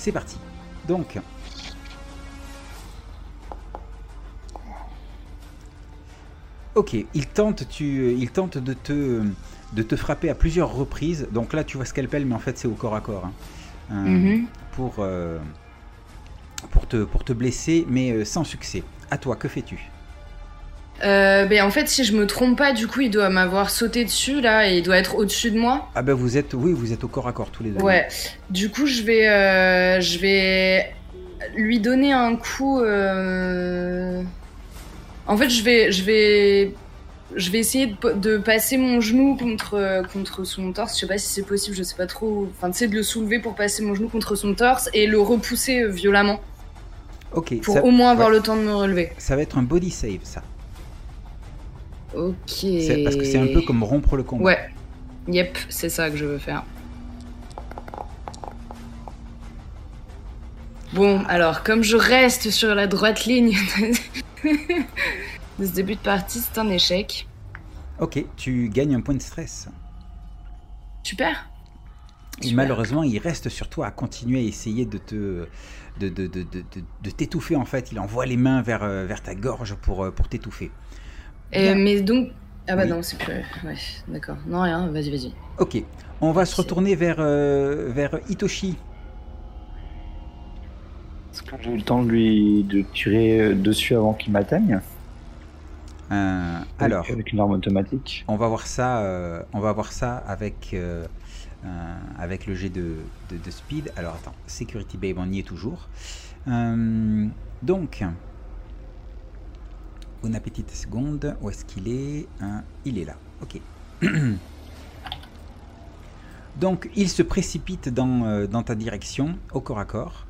C'est parti. Donc. Ok, il tente, tu, il tente de te, de te frapper à plusieurs reprises. Donc là, tu vois scalpel, mais en fait, c'est au corps à corps. hein. Euh, Mhm. pour, euh, pour, te, pour te blesser, mais euh, sans succès. À toi, que fais-tu? Euh, ben en fait si je me trompe pas, du coup il doit m'avoir sauté dessus là et il doit être au-dessus de moi. Ah ben vous êtes, oui, vous êtes au corps à corps tous les deux. Ouais. Du coup je vais, euh, je vais lui donner un coup. euh, En fait je vais, je vais, je vais essayer de, passer mon genou contre contre son torse. Je sais pas si c'est possible, je sais pas trop. Enfin sais de le soulever pour passer mon genou contre son torse et le repousser violemment Ok, pour ça, au moins avoir ouais. le temps de me relever. ça va être un body save, ça. Ok. Parce que c'est un peu comme rompre le combat. Ouais. Yep, c'est ça que je veux faire. Bon, alors, comme je reste sur la droite ligne de ce début de partie, c'est un échec. Ok, tu gagnes un point de stress. Super. Et Super. malheureusement, il reste sur toi à continuer à essayer de te de, de, de, de, de- de t'étouffer en fait. Il envoie les mains vers, euh, vers ta gorge pour, euh, pour t'étouffer. Euh, mais donc. Ah bah Oui. non, c'est plus. Ouais, d'accord. Non, rien, vas-y, vas-y. Ok, on va se retourner vers, euh, vers Hitoshi. Est-ce que j'ai eu le temps de lui de tirer euh, dessus avant qu'il m'atteigne Euh, alors, Avec une arme automatique. on va voir ça, euh, on va voir ça avec, euh, euh, avec le jet de, de, de speed. Alors attends, Security Babe, on y est toujours. Euh, donc, une petite seconde, où est-ce qu'il est, Hein, Il est là, ok. Donc, il se précipite dans, euh, dans ta direction, au corps à corps.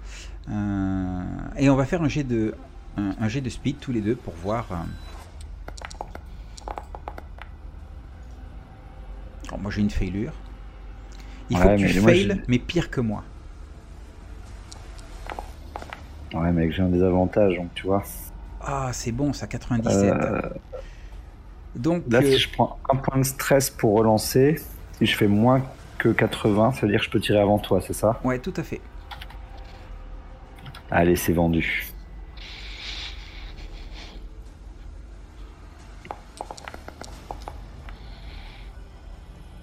Euh, et on va faire un jet de, un, un jet de speed tous les deux pour voir. euh, Oh, moi j'ai une failure. Il faut que tu moi, j'ai- mais pire que moi. Ouais, mec, j'ai un désavantage, donc tu vois. Ah, c'est bon, ça, 97. Euh, Donc, là, euh, si je prends un point de stress pour relancer, si je fais moins que 80, ça veut dire que je peux tirer avant toi, c'est ça? Ouais, tout à fait. Allez, c'est vendu.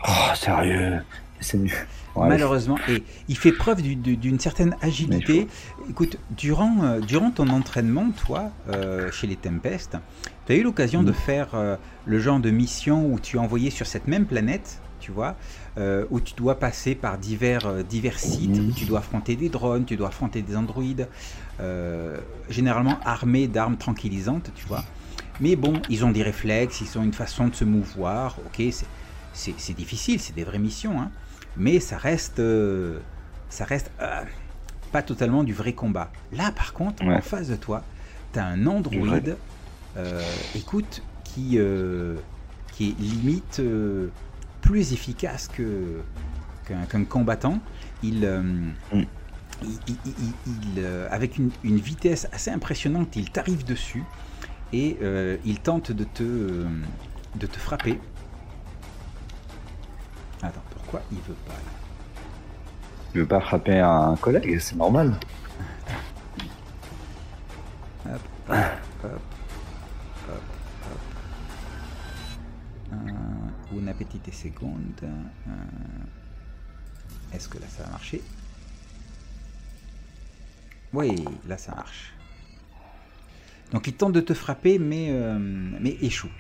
Oh, sérieux C'est nul. Ouais, Malheureusement, et il fait preuve du- du- d'une certaine agilité. Écoute, durant, euh, durant ton entraînement, toi, euh, chez les Tempest, tu as eu l'occasion de Mm. faire euh, le genre de mission où tu es envoyé sur cette même planète, tu vois, euh, où tu dois passer par divers, divers sites, où tu dois affronter des drones, tu dois affronter des androïdes, généralement armés d'armes tranquillisantes, tu vois. Mais bon, ils ont des réflexes, ils ont une façon de se mouvoir, ok, c'est difficile, c'est des vraies missions, hein, mais ça reste, euh, ça reste euh, pas totalement du vrai combat. Là, par contre, Ouais. en face de toi, tu as un androïde, euh, écoute, qui, qui est limite plus efficace que qu'un combattant. Il, Mm. il- il- il- il, avec une, une vitesse assez impressionnante, il t'arrive dessus et il tente de te, de te frapper. Pourquoi il veut pas là veux pas frapper un collègue, c'est normal. Hop, hop, hop, hop. Euh, una petite seconde. Euh, Est-ce que là ça va marcher Oui, là ça marche. Donc il tente de te frapper, mais, euh, mais échoue.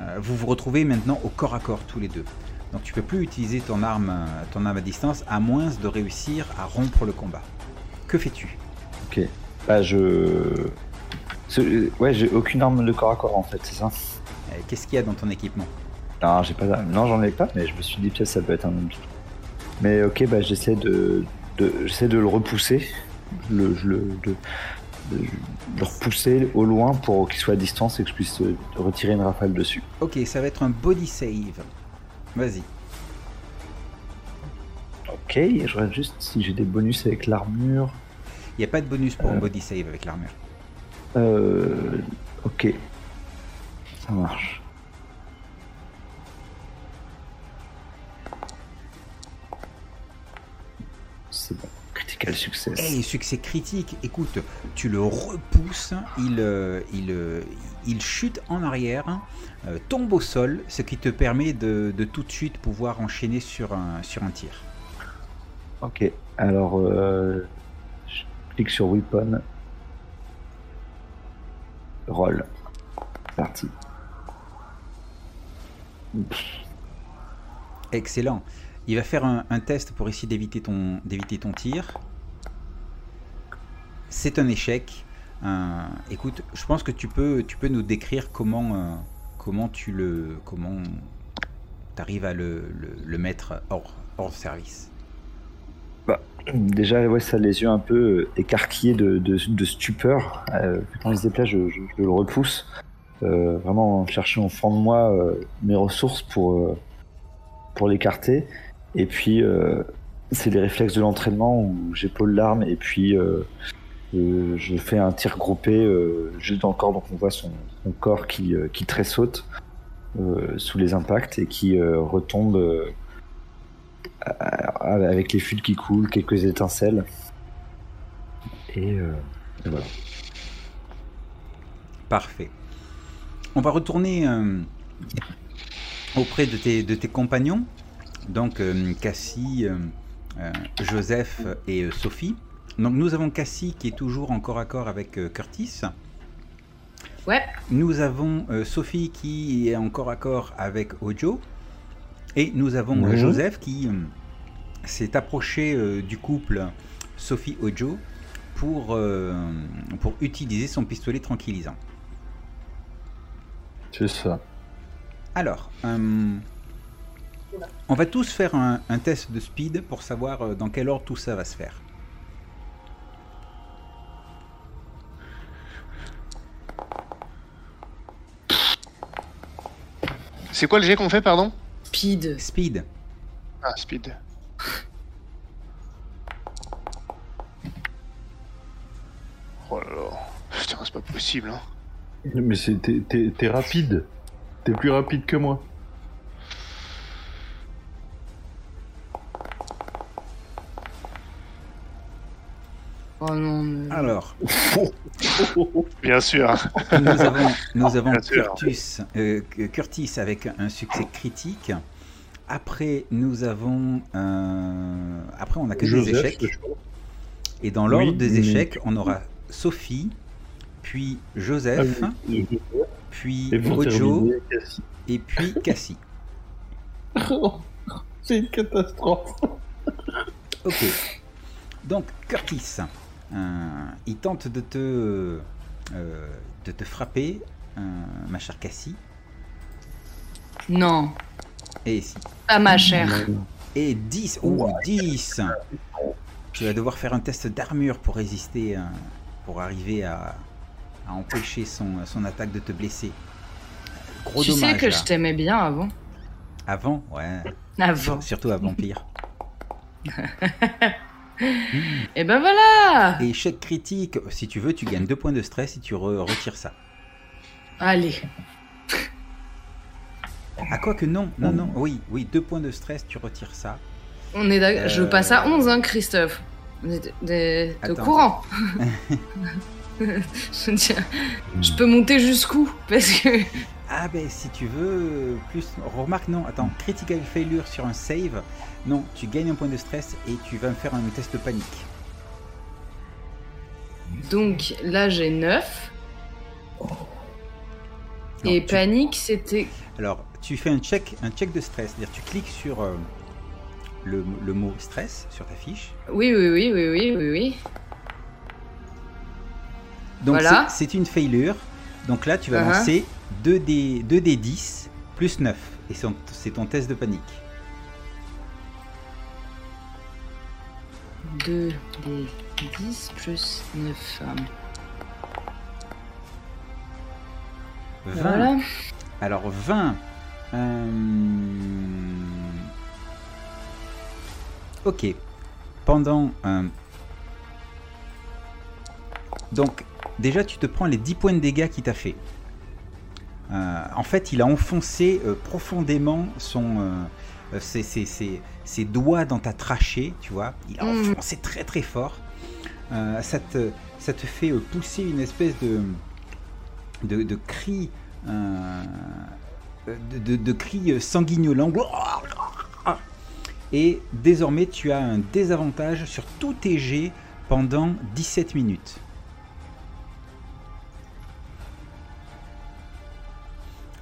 Euh, vous vous retrouvez maintenant au corps à corps tous les deux. Donc tu peux plus utiliser ton arme, ton arme à distance à moins de réussir à rompre le combat. Que fais-tu? Ok. Bah, je. Ce- Ouais, j'ai aucune arme de corps à corps en fait, c'est ça? Euh, Qu'est-ce qu'il y a dans ton équipement? Non, j'ai pas d'arme. Non, j'en ai pas, mais je me suis dit peut-être ça peut être un objet. Mais ok, bah j'essaie de, de j'essaie de le repousser, le, je le, de, de- de le repousser au loin pour qu'il soit à distance et que je puisse euh, retirer une rafale dessus. Ok, ça va être un body save. Vas-y. Ok, je regarde juste si j'ai des bonus avec l'armure. Il n'y a pas de bonus pour un Euh. body save avec l'armure. Euh, ok, ça marche. C'est bon, critical success. Hey, succès critique. Écoute, tu le repousses, il, euh, il, euh, il chute en arrière, euh, tombe au sol, ce qui te permet de, de tout de suite pouvoir enchaîner sur un, sur un tir. Ok, alors euh, je clique sur weapon. Roll. Parti. Excellent. Il va faire un, un test pour essayer d'éviter ton, d'éviter ton tir. C'est un échec. Euh, écoute, je pense que tu peux, tu peux nous décrire comment, comment tu le, comment arrives à le, mettre hors, hors service? Déjà, ouais, ça a les yeux un peu euh, écarquillés de, de, stupeur. Euh, quand il se déplace, je, le repousse. Euh, vraiment en cherchant au fond de moi euh, mes ressources pour, pour l'écarter. Et puis, c'est les réflexes de l'entraînement où j'épaule l'arme et puis euh, je fais un tir groupé euh, juste dans le corps. Donc on voit son, corps qui, euh, tressaute sous les impacts et qui retombe. avec les fuites qui coulent, quelques étincelles. Et, voilà. Parfait. On va retourner auprès de tes, compagnons, donc Cassie, Joseph et Sophie. Donc nous avons Cassie qui est toujours en corps à corps avec euh, Curtis. Ouais. Nous avons euh, Sophie qui est en corps à corps avec Ojo. Et nous avons. Joseph qui euh, s'est approché euh, du couple Sophie-Ojo pour, euh, pour utiliser son pistolet tranquillisant. C'est ça. Alors, euh, on va tous faire un, un test de speed pour savoir dans quel ordre tout ça va se faire. C'est quoi le jet qu'on fait, pardon? Speed. Speed, Ah, speed. Oh là là. Putain, c'est pas possible, hein. Mais c'est- t'es- t'es t'es rapide. T'es plus rapide que moi. Oh non. mais- alors, Bien sûr. nous avons, nous avons Bien sûr. Curtis, euh, Curtis avec un succès critique. Après, nous avons... euh, après, on n'a que des échecs. Et dans l'ordre Oui, des mais- échecs, on aura Sophie, puis Joseph, Ah oui. puis Et pour Ojo, terminer, Cassie. et puis Cassie. C'est une catastrophe. Ok. Donc Curtis, euh, il tente de te, euh, de te frapper, euh, ma chère Cassie. Non. Et si. Ah, ma chère. Et 10. Oh, 10 Tu vas devoir faire un test d'armure pour résister, euh, pour arriver à, à empêcher son, son attaque de te blesser. Gros tu dommage. sais que là. je t'aimais bien avant. Avant, ouais. Avant. Surtout à Vampire. Et ben voilà Et échec critique, si tu veux, tu gagnes 2 points de stress et tu re- retires ça. Allez. Ah, quoi que non, non, non, oui, oui, 2 points de stress, tu retires ça. On est Je Euh. passe à 11, hein, Christophe. On est de, de- de Attends. courant. je peux monter jusqu'où? Parce que. Ah ben si tu veux, plus... Remarque, non, attends, critical failure sur un save, non, tu gagnes un point de stress et tu vas me faire un test de panique. Donc là, j'ai 9. Non, Et tu- panique, c'était. Alors, tu fais un check, un check de stress, c'est-à-dire tu cliques sur euh, le, le mot stress sur ta fiche. Oui, oui, oui, oui, oui, oui, oui. Donc Voilà. c'est c'est une failure. Donc là, tu vas Uh-huh. lancer 2 des 2 des 10 plus 9 et c'est ton- test de panique. 2 des 10 plus 9. 20. Voilà. Alors 20. euh, Ok. Pendant. euh, Donc, déjà, tu te prends les 10 points de dégâts qu'il t'a fait. Euh, en fait, il a enfoncé euh, profondément son, euh, ses, ses- ses- ses doigts dans ta trachée, tu vois. Il a Mhm. enfoncé très très fort. Ça, te, ça te fait pousser une espèce de, de, de cri, de. Et désormais, tu as un désavantage sur tous tes jets pendant 17 minutes.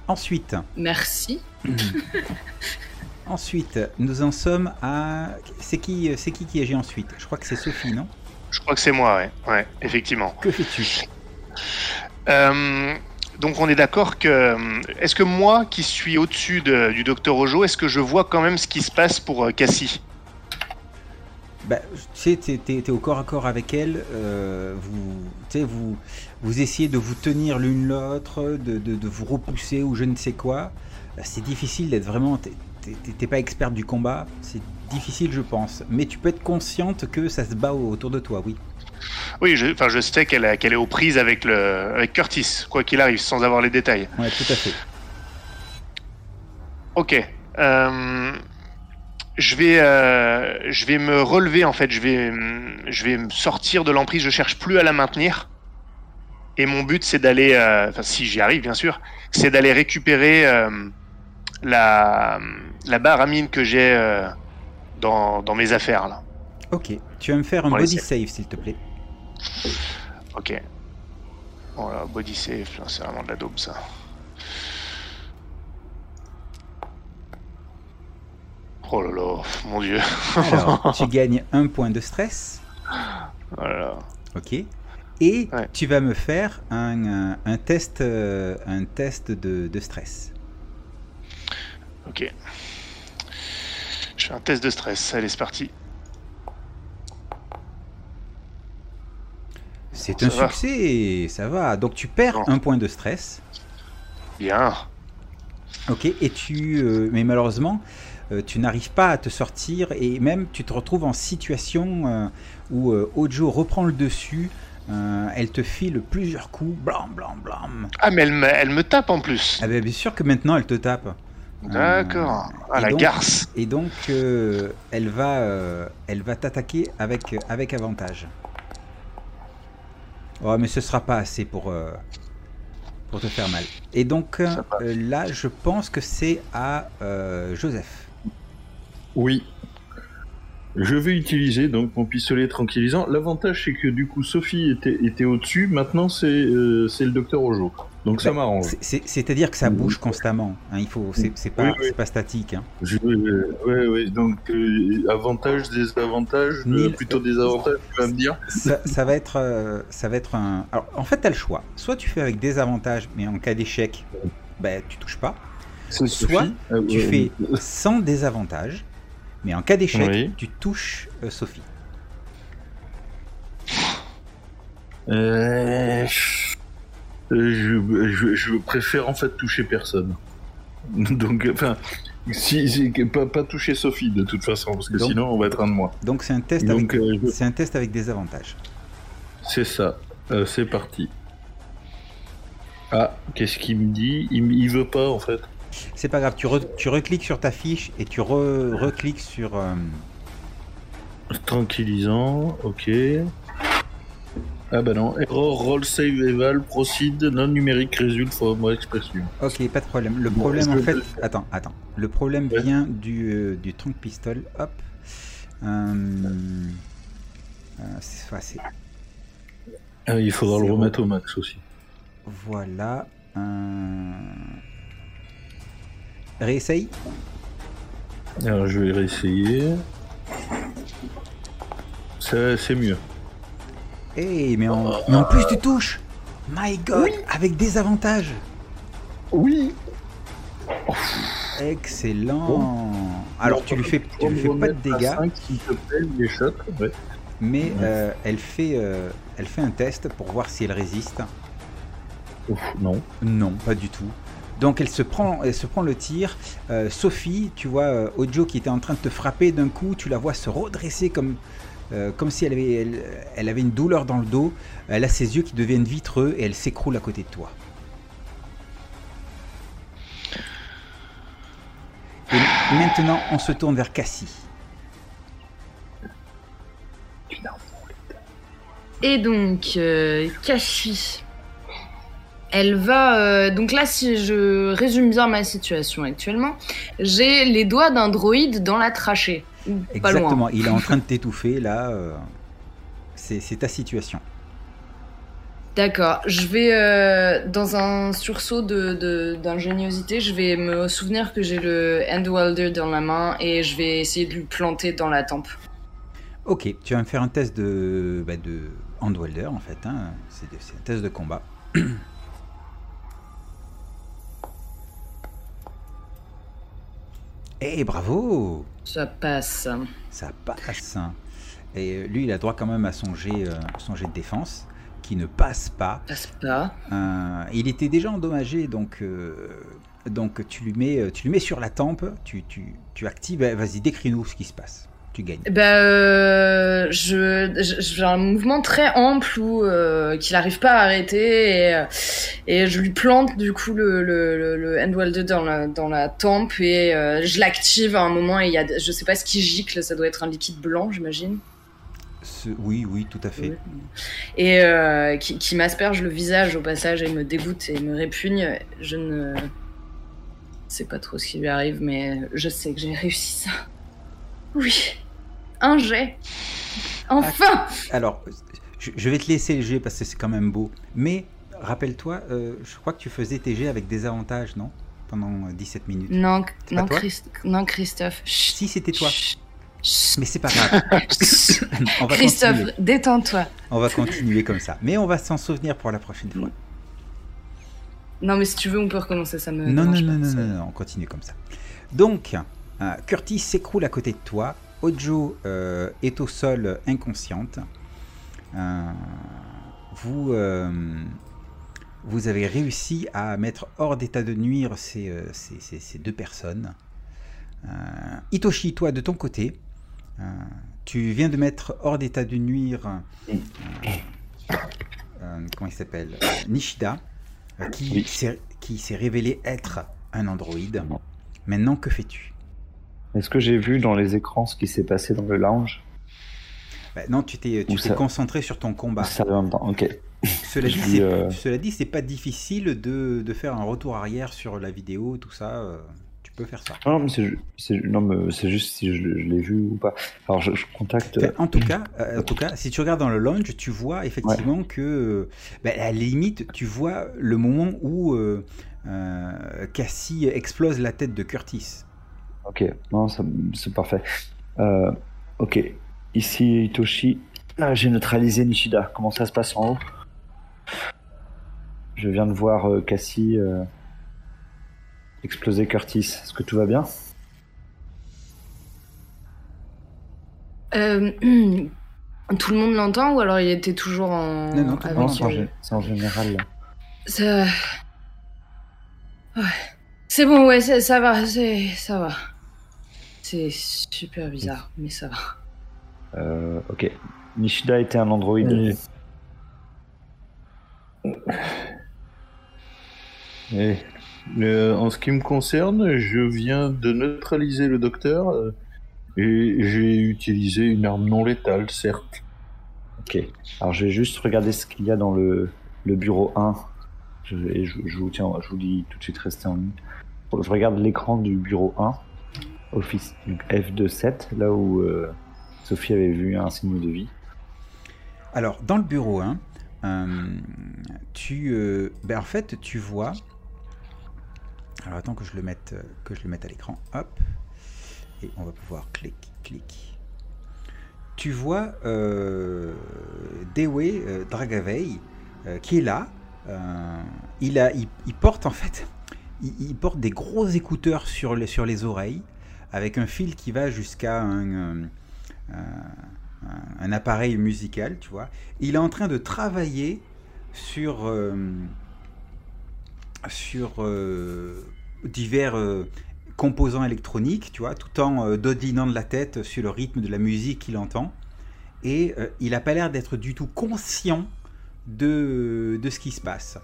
Ensuite, Merci. ensuite, nous en sommes à. C'est qui, c'est qui qui agit ensuite? Je crois que c'est Sophie, non? Je crois que c'est moi, ouais. Ouais, effectivement. Que fais-tu? Euh, donc on est d'accord que... euh, Est-ce que moi, qui suis au-dessus de- du docteur Ojo, est-ce que je vois quand même ce qui se passe pour euh, Cassie? Bah, tu sais, t'es, t'es- t'es au corps à corps avec elle. euh, vous, tu sais, vous, vous essayez de vous tenir l'une l'autre, de, de- de vous repousser ou je ne sais quoi. Euh, C'est difficile d'être vraiment. T'es, pas experte du combat. C'est difficile, je pense. Mais tu peux être consciente que ça se bat autour de toi, oui. Oui, je, enfin, je sais qu'elle est- qu'elle est aux prises avec, le, avec Curtis, quoi qu'il arrive, sans avoir les détails. Ouais, tout à fait. Ok. Euh, je vais, euh, je vais me relever en fait. Je vais, je vais me sortir de l'emprise. Je cherche plus à la maintenir. Et mon but, c'est d'aller, euh, enfin, si j'y arrive, bien sûr, c'est d'aller récupérer euh, la, la barre à mine que j'ai euh, dans, dans mes affaires là. Ok. Tu vas me faire un body save, s'il te plaît. Ok. Voilà, body save, c'est vraiment de la daube ça. Oh là là, mon dieu. Alors, tu gagnes un point de stress. Voilà. Ok. Et Ouais. tu vas me faire un, un- un test, euh, un test de, de stress. Ok. Je fais un test de stress. Allez, c'est parti. C'est un succès, ça va. Donc tu perds Bon. un point de stress. Bien. Ok. Et tu, euh, mais malheureusement, euh, tu n'arrives pas à te sortir et même tu te retrouves en situation euh, où euh, Ojo reprend le dessus. Euh, elle te file plusieurs coups, blam blam blam. Ah, mais elle me, elle me tape en plus. Ah ben, bien sûr que maintenant elle te tape. D'accord. Ah, la donc- garce. Et donc, euh, elle va, euh, elle va t'attaquer avec, avec avantage. Oh, mais ce sera pas assez pour, euh, pour te faire mal. Et donc, euh, euh, là, je pense que c'est à euh, Joseph. Oui. Je vais utiliser donc mon pistolet tranquillisant. L'avantage c'est que du coup Sophie était, était au-dessus, maintenant c'est euh, c'est le docteur Ojo. Donc ça Bah, m'arrange. C'est- c'est- C'est-à-dire que ça bouge constamment. hein, il faut, c'est pas, Oui, oui. pas statique. hein. Je, euh, ouais, ouais, donc euh, avantage, désavantage, euh, plutôt euh, désavantage, tu vas me dire ça, ça va être, ça va être un. Alors, en fait, t'as le choix. Soit tu fais avec des avantages, mais en cas d'échec, ben, tu touches pas. Soit Sophie tu fais sans désavantage, mais en cas d'échec, Oui. tu touches euh, Sophie. Euh, je, je, je préfère en fait toucher personne. Donc, enfin, si, si- pas, pas toucher Sophie de toute façon, parce que Donc- sinon on va être un de moi. Donc c'est un test avec, euh, je- c'est un test avec des avantages. c'est ça. Euh, c'est parti. Ah, qu'est-ce qu'il me dit? Il, il veut pas en fait. C'est pas grave, tu, re- tu recliques sur ta fiche et tu re- recliques sur. euh, Tranquillisant, ok. Ah bah non, error, roll, save, eval, proceed, non numérique, résulte, for moi expression. Ok, pas de problème. Le problème est-ce en que- fait. Attends, attends. Le problème Ouais. vient du, euh, du trunk pistol. Hop. Euh, euh, c'est- Ah, il faudra le Zéro. remettre au max aussi. voilà. Euh... Réessaye. Alors je vais réessayer. C'est mieux. Eh, mais, en... mais en plus tu touches My god Avec des avantages Oui Excellent Alors tu lui fais, tu lui fais pas de dégâts, plaît. Ouais. mais euh, elle, fait, euh, elle fait un test pour voir si elle résiste. Ouf, non. Non, pas du tout. Donc elle se prend, elle se prend le tir. Euh, Sophie, tu vois euh, Ojo qui était en train de te frapper d'un coup, tu la vois se redresser comme, euh, si elle avait, elle, avait une douleur dans le dos. Elle a ses yeux qui deviennent vitreux et elle s'écroule à côté de toi. Et maintenant, on se tourne vers Cassie. Et donc, Kashi, elle va. euh, donc là, si je résume bien ma situation actuellement, j'ai les doigts d'un droïde dans la trachée. Loin. Exactement, il est en train de t'étouffer là. euh, c'est ta situation. D'accord. Je vais, euh, dans un sursaut de- de- d'ingéniosité, je vais me souvenir que j'ai le Handwelder dans la main et je vais essayer de lui planter dans la tempe. Ok, tu vas me faire un test de, bah, de Handwelder en fait. hein. C'est un test de combat. Eh bravo Ça passe. Ça passe Et euh, lui, il a droit quand même à son jet, euh, son jet de défense, qui ne passe pas. Passe pas. Euh, il était déjà endommagé, donc, euh, donc tu, lui mets, tu lui mets sur la tempe, tu, tu, tu actives, vas-y, décris-nous ce qui se passe. Tu gagnes. Bah, euh, j'ai un mouvement très ample où euh, qu'il n'arrive pas à arrêter et, euh, et je lui plante du coup le, le, dans la, dans la tempe et euh, je l'active à un moment et il y a, je sais pas ce qui gicle, ça doit être un liquide blanc j'imagine. Oui, oui, tout à fait. Et qui, qui m'asperge le visage au passage et me dégoûte et me répugne. Je ne sais pas trop ce qui lui arrive, mais je sais que j'ai réussi ça. Oui, un jet. Enfin Alors, je, vais te laisser le jet parce que c'est quand même beau. Mais rappelle-toi, euh, je crois que tu faisais tes jets avec des avantages, non? Pendant euh, 17 minutes. Non, non, toi? Christ- non, Christophe. Chut, Si, c'était toi. chut, chut. Mais c'est pas grave. on va Christophe, détends-toi. On va continuer comme ça. Mais on va s'en souvenir pour la prochaine fois. Non, mais si tu veux, on peut recommencer. Ça me. Non, non, non, non, non, on continue comme ça. Donc, euh, Curtis s'écroule à côté de toi. Ojo euh, est au sol inconsciente. Euh, vous, euh, vous avez réussi à mettre hors d'état de nuire ces, ces- ces- ces deux personnes. Euh, Itoshi, toi, de ton côté, tu viens de mettre hors d'état de nuire. comment il s'appelle Nishida, qui Oui. s'est qui s'est révélé être un androïde. Maintenant, que fais-tu? Est-ce que j'ai vu dans les écrans ce qui s'est passé dans le lounge Bah, Non, tu t'es ça- concentré sur ton combat. Ça va en même temps, ok. Cela dit, c'est euh, pas difficile de, de faire un retour arrière sur la vidéo, tout ça. euh, tu peux faire ça. Non, mais c'est juste si je, je l'ai vu ou pas. Alors, je, je contacte. Enfin, en tout cas, euh, en tout cas, si tu regardes dans le lounge, tu vois effectivement que, euh, bah, à la limite, tu vois le moment où euh, euh, Cassie explose la tête de Curtis. Ok, non, c'est parfait. Euh, ok, ici Itoshi. Là, j'ai neutralisé Nishida. Comment ça se passe en haut? Je viens de voir euh, Cassie. euh, explosé Curtis. Est-ce que tout va bien? Euh, tout le monde l'entend ou alors il était toujours en. Non, non, tout avec- c'est en, général. là. Ça- Ouais. C'est bon, ouais, ça, va, ça va. C'est super bizarre, mais ça va. Euh, ok. Nishida était un androïde. Oui. Et, euh, en ce qui me concerne, je viens de neutraliser le docteur euh, et j'ai utilisé une arme non létale, certes. Ok. Alors je vais juste regarder ce qu'il y a dans le, le bureau 1. Je, et je, je vous tiens, je vous dis tout de suite rester en ligne. Je regarde l'écran du bureau 1, Office donc F27, là où euh, Sophie avait vu un signe de vie. Alors, dans le bureau 1, euh, tu, euh, ben, en fait, tu vois. Alors, attends que je le mette, à l'écran. Hop. Et on va pouvoir clic, clic. Tu vois Dewey Dragavey euh, qui est là. Il, a, il, porte en fait, porte des gros écouteurs sur les, sur les oreilles avec un fil qui va jusqu'à un, euh, un- appareil musical, tu vois. Il est en train de travailler sur, euh, sur euh, divers euh, composants électroniques, tu vois, tout en euh, dodelinant de la tête sur le rythme de la musique qu'il entend. Et euh, il n'a pas l'air d'être du tout conscient de, de ce qui se passe.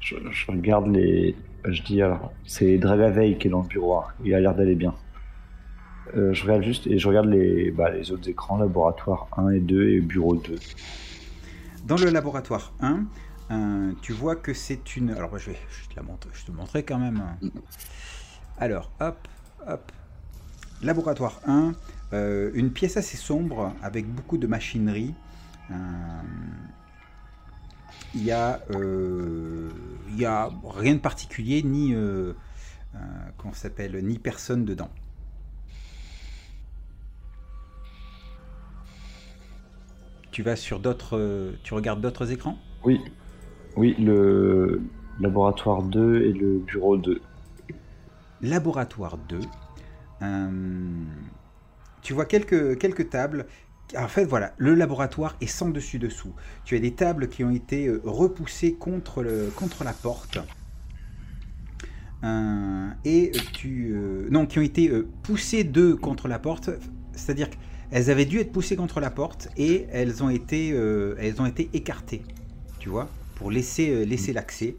Je, regarde les. Je dis alors, c'est Dragavey qui est dans le bureau 1. Il a l'air d'aller bien. Euh, je regarde juste et je regarde les, bah, les autres écrans, laboratoire 1 et 2 et bureau 2. Dans le laboratoire 1, euh, tu vois que c'est une. Alors, je vais je te la montre, je te montrer quand même. Alors, hop, hop. Laboratoire 1, euh, une pièce assez sombre avec beaucoup de machinerie. Euh, Il y a, euh, a rien de particulier, ni euh, euh, ni personne dedans. Tu vas sur d'autres, euh, tu regardes d'autres écrans? Oui, oui, le laboratoire 2 et le bureau 2. Laboratoire 2. Euh, tu vois quelques, quelques tables. En fait, voilà, le laboratoire est sans dessus-dessous. Tu as des tables qui ont été euh, repoussées contre, le, contre la porte. Euh, et tu. euh, non, qui ont été poussées deux contre la porte. C'est-à-dire qu'elles avaient dû être poussées contre la porte et elles ont été, euh, elles ont été écartées. Tu vois Pour laisser, euh, laisser l'accès.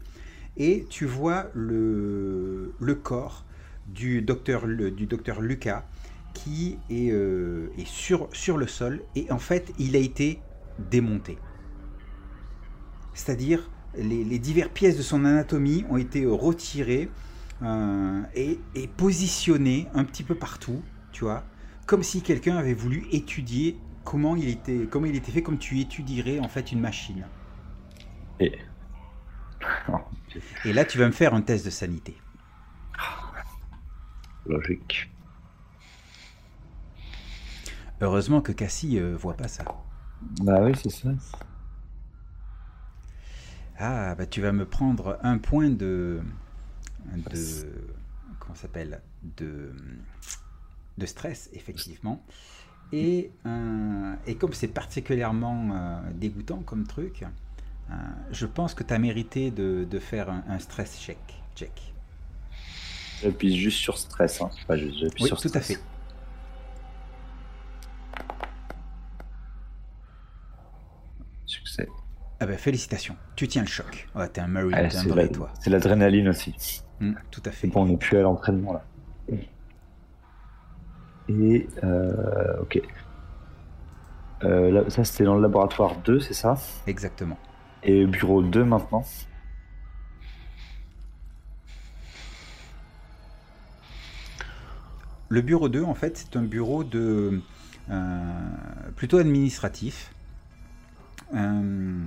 Et tu vois le, le corps du docteur, le- du docteur Lucas qui est, euh, est sur, sur le sol et en fait il a été démonté. C'est-à-dire les, les diverses pièces de son anatomie ont été retirées et, et positionnées un petit peu partout, tu vois, comme si quelqu'un avait voulu étudier comment il était, comment il était fait, comme tu étudierais en fait une machine. Et. Et là tu vas me faire un test de sanité. Logique. Heureusement que Cassie euh, voit pas ça. Bah oui, c'est ça. Ah, bah tu vas me prendre un point de. de. comment ça s'appelle? De, de stress, effectivement. Et, euh, et comme c'est particulièrement euh, dégoûtant comme truc, euh, je pense que tu as mérité de, de faire un, un stress check. check. J'appuie juste sur stress. Hein. Pas juste, j'appuie Oui, sur tout à fait. Succès. Ah bah félicitations, tu tiens le choc. Ouais, t'es un Marine, Ouais, t'es un c'est vrai, toi. c'est l'adrénaline aussi. Hmm, tout à fait. Bon, on n'est plus à l'entraînement là. Et euh, ok. Euh, là, ça c'était dans le laboratoire 2, c'est ça? Exactement. Et bureau 2 maintenant? Le bureau 2, en fait, c'est un bureau de euh, plutôt administratif. Euh,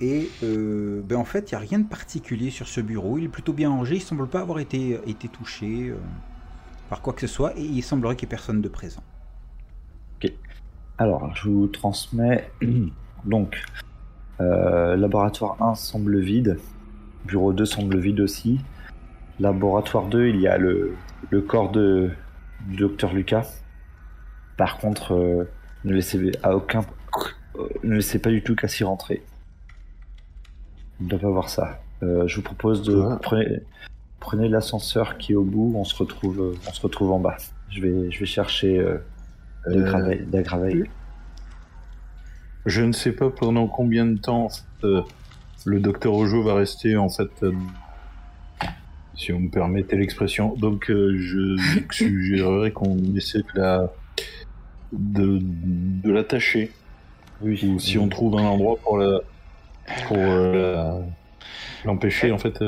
et euh, ben en fait, il n'y a rien de particulier sur ce bureau. Il est plutôt bien rangé. Il ne semble pas avoir été, été touché par quoi que ce soit. Et il semblerait qu'il n'y ait personne de présent. Alors, je vous transmets. Donc, euh, laboratoire 1 semble vide. Bureau 2 semble vide aussi. laboratoire 2, il y a le, le corps de, du docteur Lucas. Par contre, euh, ne laissez à aucun, euh, ne laissez pas du tout qu'à s'y rentrer. On ne doit pas voir ça. Euh, je vous propose de Ouais. prenez, prenez l'ascenseur qui est au bout. On se retrouve, euh, on se retrouve en bas. Je vais, je vais chercher euh, de Euh, graveil, de la graveille. Je ne sais pas pendant combien de temps euh, le docteur Ojo va rester, en fait, euh, si vous me permettez l'expression. Donc, euh, je suggérerais qu'on essaie de la de, de l'attacher. Oui. Ou si on trouve un endroit pour la pour euh, l'empêcher, en fait.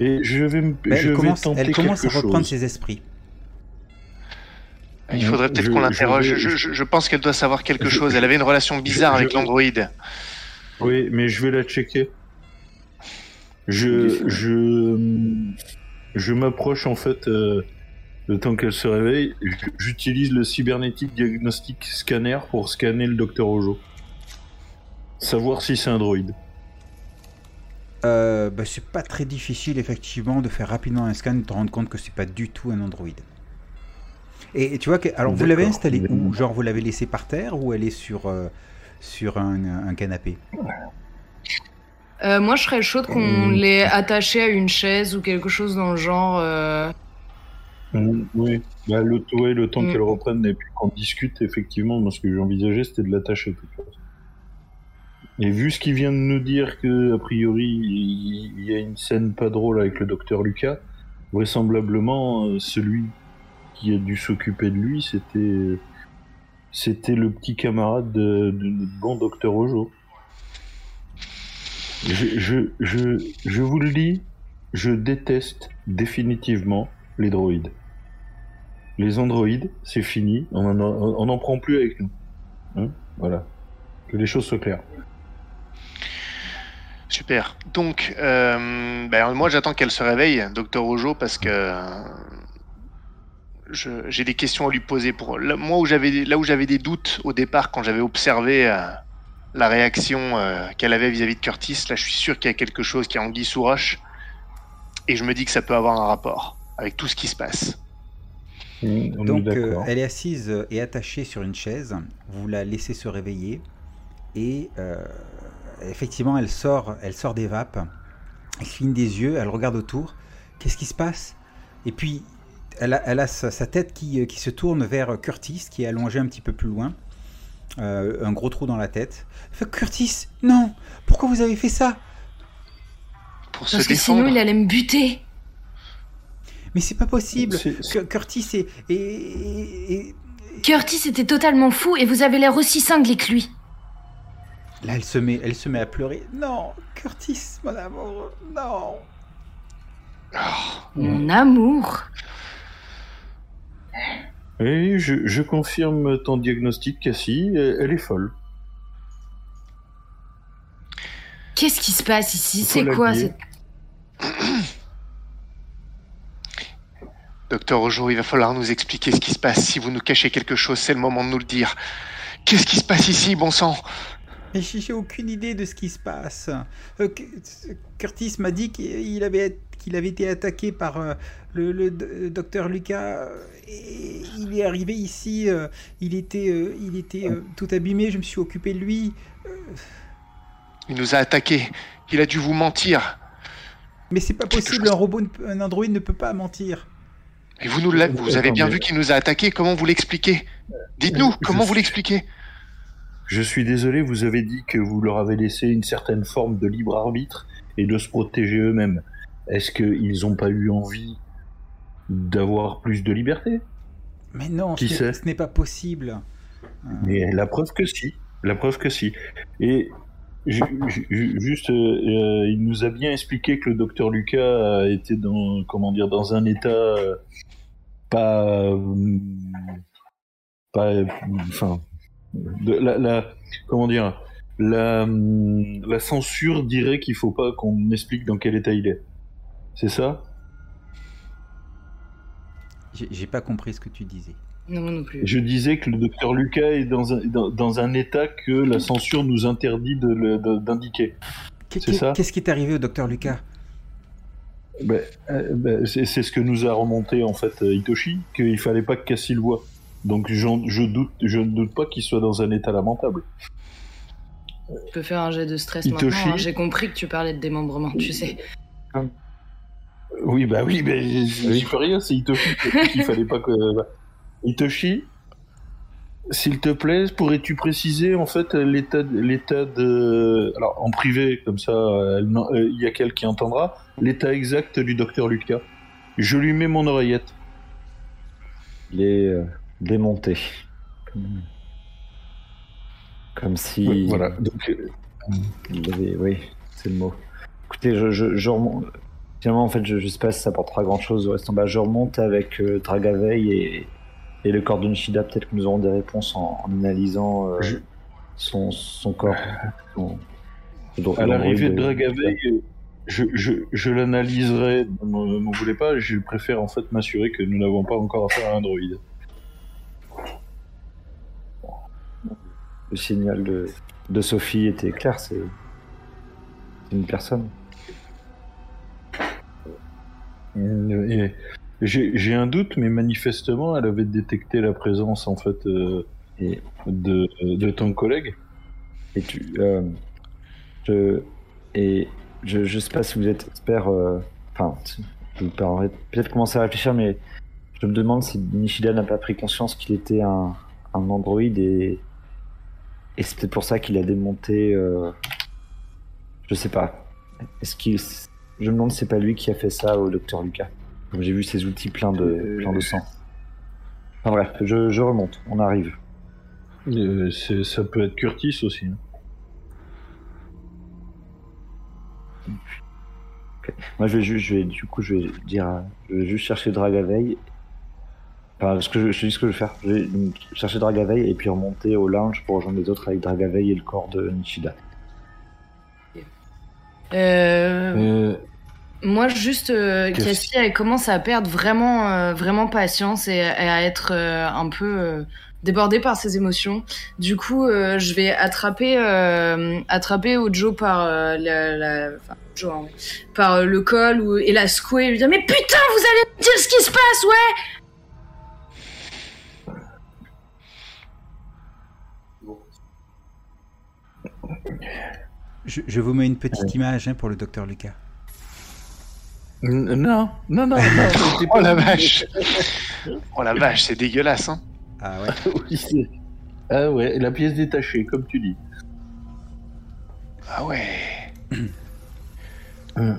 Et je vais me Mais je elle vais commence, tenter elle commence à reprendre chose. ses esprits. Il faudrait peut-être qu'on je l'interroge. vais- Je, je- je pense qu'elle doit savoir quelque chose. Elle avait une relation bizarre je- avec l'androïde. Oui, mais je vais la checker. Je, je, je m'approche en fait euh, le temps qu'elle se réveille. J- J'utilise le cybernétique diagnostic scanner pour scanner le docteur Ojo. Savoir si c'est un droïde. Euh, bah, c'est pas très difficile effectivement de faire rapidement un scan et de te rendre compte que c'est pas du tout un Android. Et, et tu vois que alors vous l'avez D'accord. installée où? Genre vous l'avez laissée par terre ou elle est sur euh, sur un, un canapé? Euh, moi, je serais chaude qu'on l'ait attaché à une chaise ou quelque chose dans le genre. oui. Bah, le, ouais, le temps Mm. qu'elle reprenne et puis qu'on discute, effectivement, moi ce que j'envisageais c'était de l'attacher. Et vu ce qu'il vient de nous dire que, a priori, il y a une scène pas drôle avec le docteur Lucas, vraisemblablement, euh, celui qui a dû s'occuper de lui, c'était c'était le petit camarade de, notre bon docteur Ojo. Je, je, je, je vous le dis, je déteste définitivement les droïdes. Les androïdes, c'est fini, on n'en prend plus avec nous. Hein? Voilà. Que les choses soient claires. Super. Donc, euh, ben, moi j'attends qu'elle se réveille, docteur Ojo, parce que euh, j'ai des questions à lui poser. Pour là, moi où j'avais là où j'avais des doutes au départ quand j'avais observé euh, la réaction euh, qu'elle avait vis-à-vis de Curtis, là je suis sûr qu'il y a quelque chose qui est anguille sous roche, et je me dis que ça peut avoir un rapport avec tout ce qui se passe. Mmh, on Donc euh, elle est assise et attachée sur une chaise. Vous la laissez se réveiller et euh, effectivement elle sort, elle sort des vapes. Elle cligne des yeux, elle regarde autour. Qu'est-ce qui se passe? Et puis elle a, elle a sa, sa tête qui, euh, qui se tourne vers Curtis qui est allongé un petit peu plus loin. Euh, un gros trou dans la tête. Curtis, non Pourquoi vous avez fait ça? Pour se Parce que défendre. sinon, il allait me buter. Mais c'est pas possible Curtis est, est- est- est- Curtis était totalement fou et vous avez l'air aussi cinglé que lui. Là, elle se met, elle se met à pleurer. Non, Curtis, mon amour, non. Mon amour. Oui, je, je confirme ton diagnostic, Cassie, elle elle est folle. Qu'est-ce qui se passe ici C'est quoi cette... Docteur Ojo, il va falloir nous expliquer ce qui se passe. Si vous nous cachez quelque chose, c'est le moment de nous le dire. Qu'est-ce qui se passe ici, bon sang? Mais j'ai aucune idée de ce qui se passe. Euh, Cu- Curtis m'a dit qu'il avait, qu'il avait été attaqué par euh, le, le docteur Lucas. euh, Et il est arrivé ici. euh, il était, euh, il était euh, tout abîmé. Je me suis occupé de lui. Il nous a attaqués. Il a dû vous mentir. Mais c'est pas possible. chose- Un robot, un androïde ne peut pas mentir. Et vous nous vous avez bien vu qu'il nous a attaqués. Comment vous l'expliquez? Dites-nous, comment vous l'expliquez? Je suis désolé, vous avez dit que vous leur avez laissé une certaine forme de libre arbitre et de se protéger eux-mêmes. Est-ce qu'ils n'ont pas eu envie d'avoir plus de liberté? Mais non, Qui ce sait? n'est- ce n'est pas possible. Euh, Mais la preuve que si. La preuve que si. Et ju- ju- ju- juste, euh, il nous a bien expliqué que le docteur Lucas été dans, comment dire, dans un état euh, pas, pas, enfin, de, la, la- comment dire, la, la censure dirait qu'il faut pas qu'on explique dans quel état il est. C'est ça? J'ai pas compris ce que tu disais. Non, moi non plus. Je disais que le docteur Lucas est dans un, dans, dans un état que la censure nous interdit de de- d'indiquer. Qu'est- C'est ça? Qu'est-ce qui est arrivé au docteur Lucas? Ben, euh, ben, c'est ce que nous a remonté en fait euh, Hitoshi, qu'il fallait pas que Cassie le voie. Donc je doute, je ne doute pas qu'il soit dans un état lamentable. Tu peux faire un jet de stress maintenant. hein. J'ai compris que tu parlais de démembrement, tu sais. Oui, bah oui, mais j'y peux rien, c'est dit qu'il fallait pas que. Hitoshi, s'il te plaît, pourrais-tu préciser en fait l'état de- l'état de. Alors en privé, comme ça, euh, il y a quelqu'un qui entendra, l'état exact du docteur Lucas. Je lui mets mon oreillette. Il est euh, démonté. Comme, comme si. Voilà. Donc, euh, Il avait, oui, c'est le mot. Écoutez, je, je, je remonte. Finalement, en fait, je, je sais pas si ça apportera grand chose au reste en bas. Je remonte avec euh, Dragaveil et, et le corps de Nishida. Peut-être que nous aurons des réponses en, en analysant euh, Je- son, son corps. Son- à l'arrivée de de- Dragaveil, euh, je, je, je l'analyserai, ne m'en voulez pas, je préfère en fait m'assurer que nous n'avons pas encore affaire à un droïde. Le signal de, de Sophie était clair. C'est une personne. Euh, et J'ai un doute, mais manifestement, elle avait détecté la présence en fait euh, Et de, de ton collègue. Et tu, euh, je, et je, je sais pas si vous êtes expert, euh, enfin, je vous peut-être commencer à réfléchir, mais je me demande si Nishida n'a pas pris conscience qu'il était un, un androïde et, et c'est peut-être pour ça qu'il a démonté, euh, je sais pas. Est-ce qu'il, je me demande si c'est pas lui qui a fait ça au docteur Lucas. J'ai vu ses outils pleins de, pleins de sang. Enfin bref, je, je remonte, on arrive. Euh, ça peut être Curtis aussi. hein. Moi, je vais, juste, je vais, du coup, je vais dire, je vais juste chercher Dragaveil. Enfin, ce que je, je dis ce que je vais faire. Je vais chercher Dragaveil et puis remonter au lounge pour rejoindre les autres avec Dragaveil et le corps de Nishida. Euh, Euh, Moi, juste, euh, Cassie, elle commence à perdre vraiment, euh, vraiment patience et, et à être euh, un peu euh, débordée par ses émotions. Du coup, euh, je vais attraper, euh, attraper Ojo par euh, la, la- enfin, Ojo, hein, par euh, le col ou, et la secouer et lui dire mais putain, vous allez me dire ce qui se passe, ouais. Je, je vous mets une petite image hein, pour le docteur Lucas. non, non, non, non. Oh pas la vache Oh la vache, c'est dégueulasse, hein Ah ouais. Oui, ah ouais, la pièce détachée, comme tu dis. Ah ouais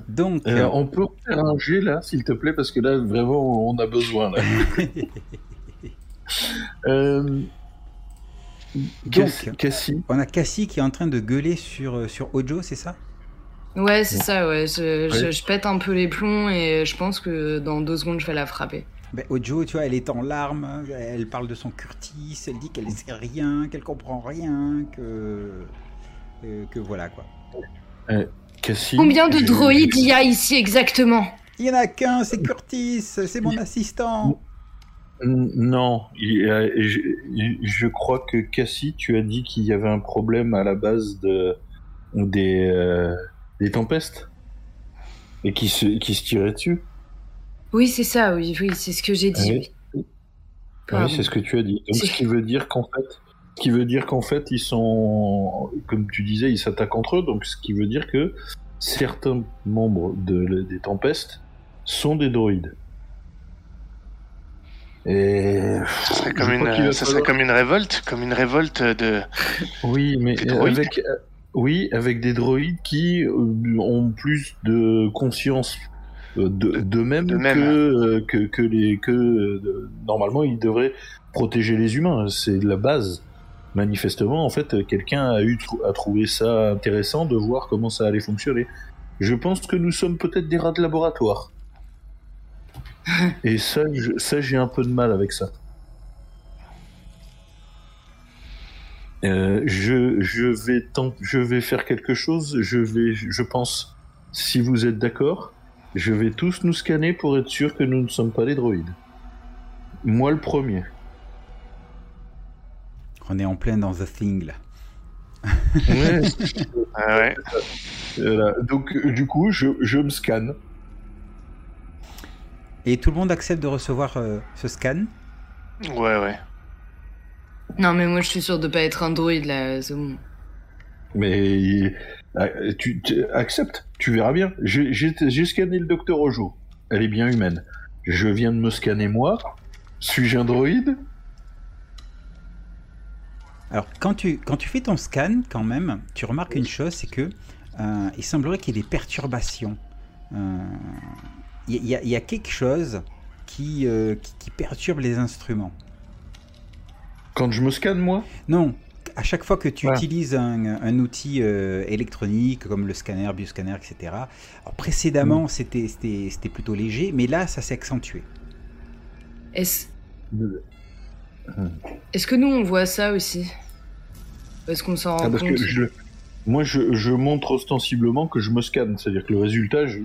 Donc, Euh, euh, on peut faire un jet là, s'il te plaît, parce que là, vraiment, on a besoin. Là. Euh, Donc- Cass- Cassie, on a Cassie qui est en train de gueuler sur, euh, sur Ojo, c'est ça? Ouais, c'est ça, ouais. Je, je- Ouais. je pète un peu les plombs et je pense que dans deux secondes, je vais la frapper. ben, Ojo, tu vois, elle est en larmes, elle parle de son Curtis, elle dit qu'elle sait rien, qu'elle comprend rien, que, euh, que voilà quoi. Cassie. Combien de droïdes il y a ici exactement? Il y en a qu'un, c'est Curtis, c'est mon assistant. Non, a- je, je crois que Cassie, tu as dit qu'il y avait un problème à la base de des, euh, des tempestes et qui se, qui se tiraient dessus. Oui, c'est ça, oui, oui, c'est ce que j'ai dit. Oui. c'est ce que tu as dit. Donc, C'est- ce qui veut dire qu'en fait, ce qui veut dire qu'en fait, ils sont, comme tu disais, ils s'attaquent entre eux. Donc, ce qui veut dire que certains membres de, des tempestes sont des droïdes. Et Ça serait comme une, va ça serait falloir- comme une révolte, comme une révolte de. oui, mais avec, euh, oui, avec des droïdes qui euh, ont plus de conscience euh, de- d'eux-mêmes D'eux-mêmes. que, que, que les que euh, normalement ils devraient protéger les humains. C'est la base. Manifestement, en fait, quelqu'un a eu a trouvé ça intéressant de voir comment ça allait fonctionner. Je pense que nous sommes peut-être des rats de laboratoire. Et ça, je- ça j'ai un peu de mal avec ça. Euh, je, je, vais tent- je vais faire quelque chose. Je vais, je pense, si vous êtes d'accord, je vais tous nous scanner pour être sûr que nous ne sommes pas des droïdes. Moi le premier. On est en plein dans The Thing là. Ah ouais. Voilà. Donc euh, du coup, je, je me scanne. Et tout le monde accepte de recevoir euh, ce scan Ouais, ouais. Non, mais moi je suis sûr de pas être un droïde là, c'est bon. Mais euh, tu, tu- acceptes, tu verras bien. J'ai scanné le docteur Ojo. Elle est bien humaine. Je viens de me scanner moi. Suis-je un droïde? Alors, quand tu, quand tu fais ton scan, quand même, tu remarques une chose, c'est que euh, il semblerait qu'il y ait des perturbations. Euh, Il y, a- y quelque chose qui, euh, qui, qui perturbe les instruments. Quand je me scanne moi? Non, à chaque fois que tu Ouais. utilises un, un outil euh, électronique comme le scanner, bioscanner, etc. Alors, précédemment, c'était c'était- c'était plutôt léger, mais là, ça s'est accentué. Est-ce est-ce que nous on voit ça aussi? Est-ce qu'on s'en rend Ah, parce compte que je, moi, je, je montre ostensiblement que je me scanne. C'est-à-dire que le résultat, je-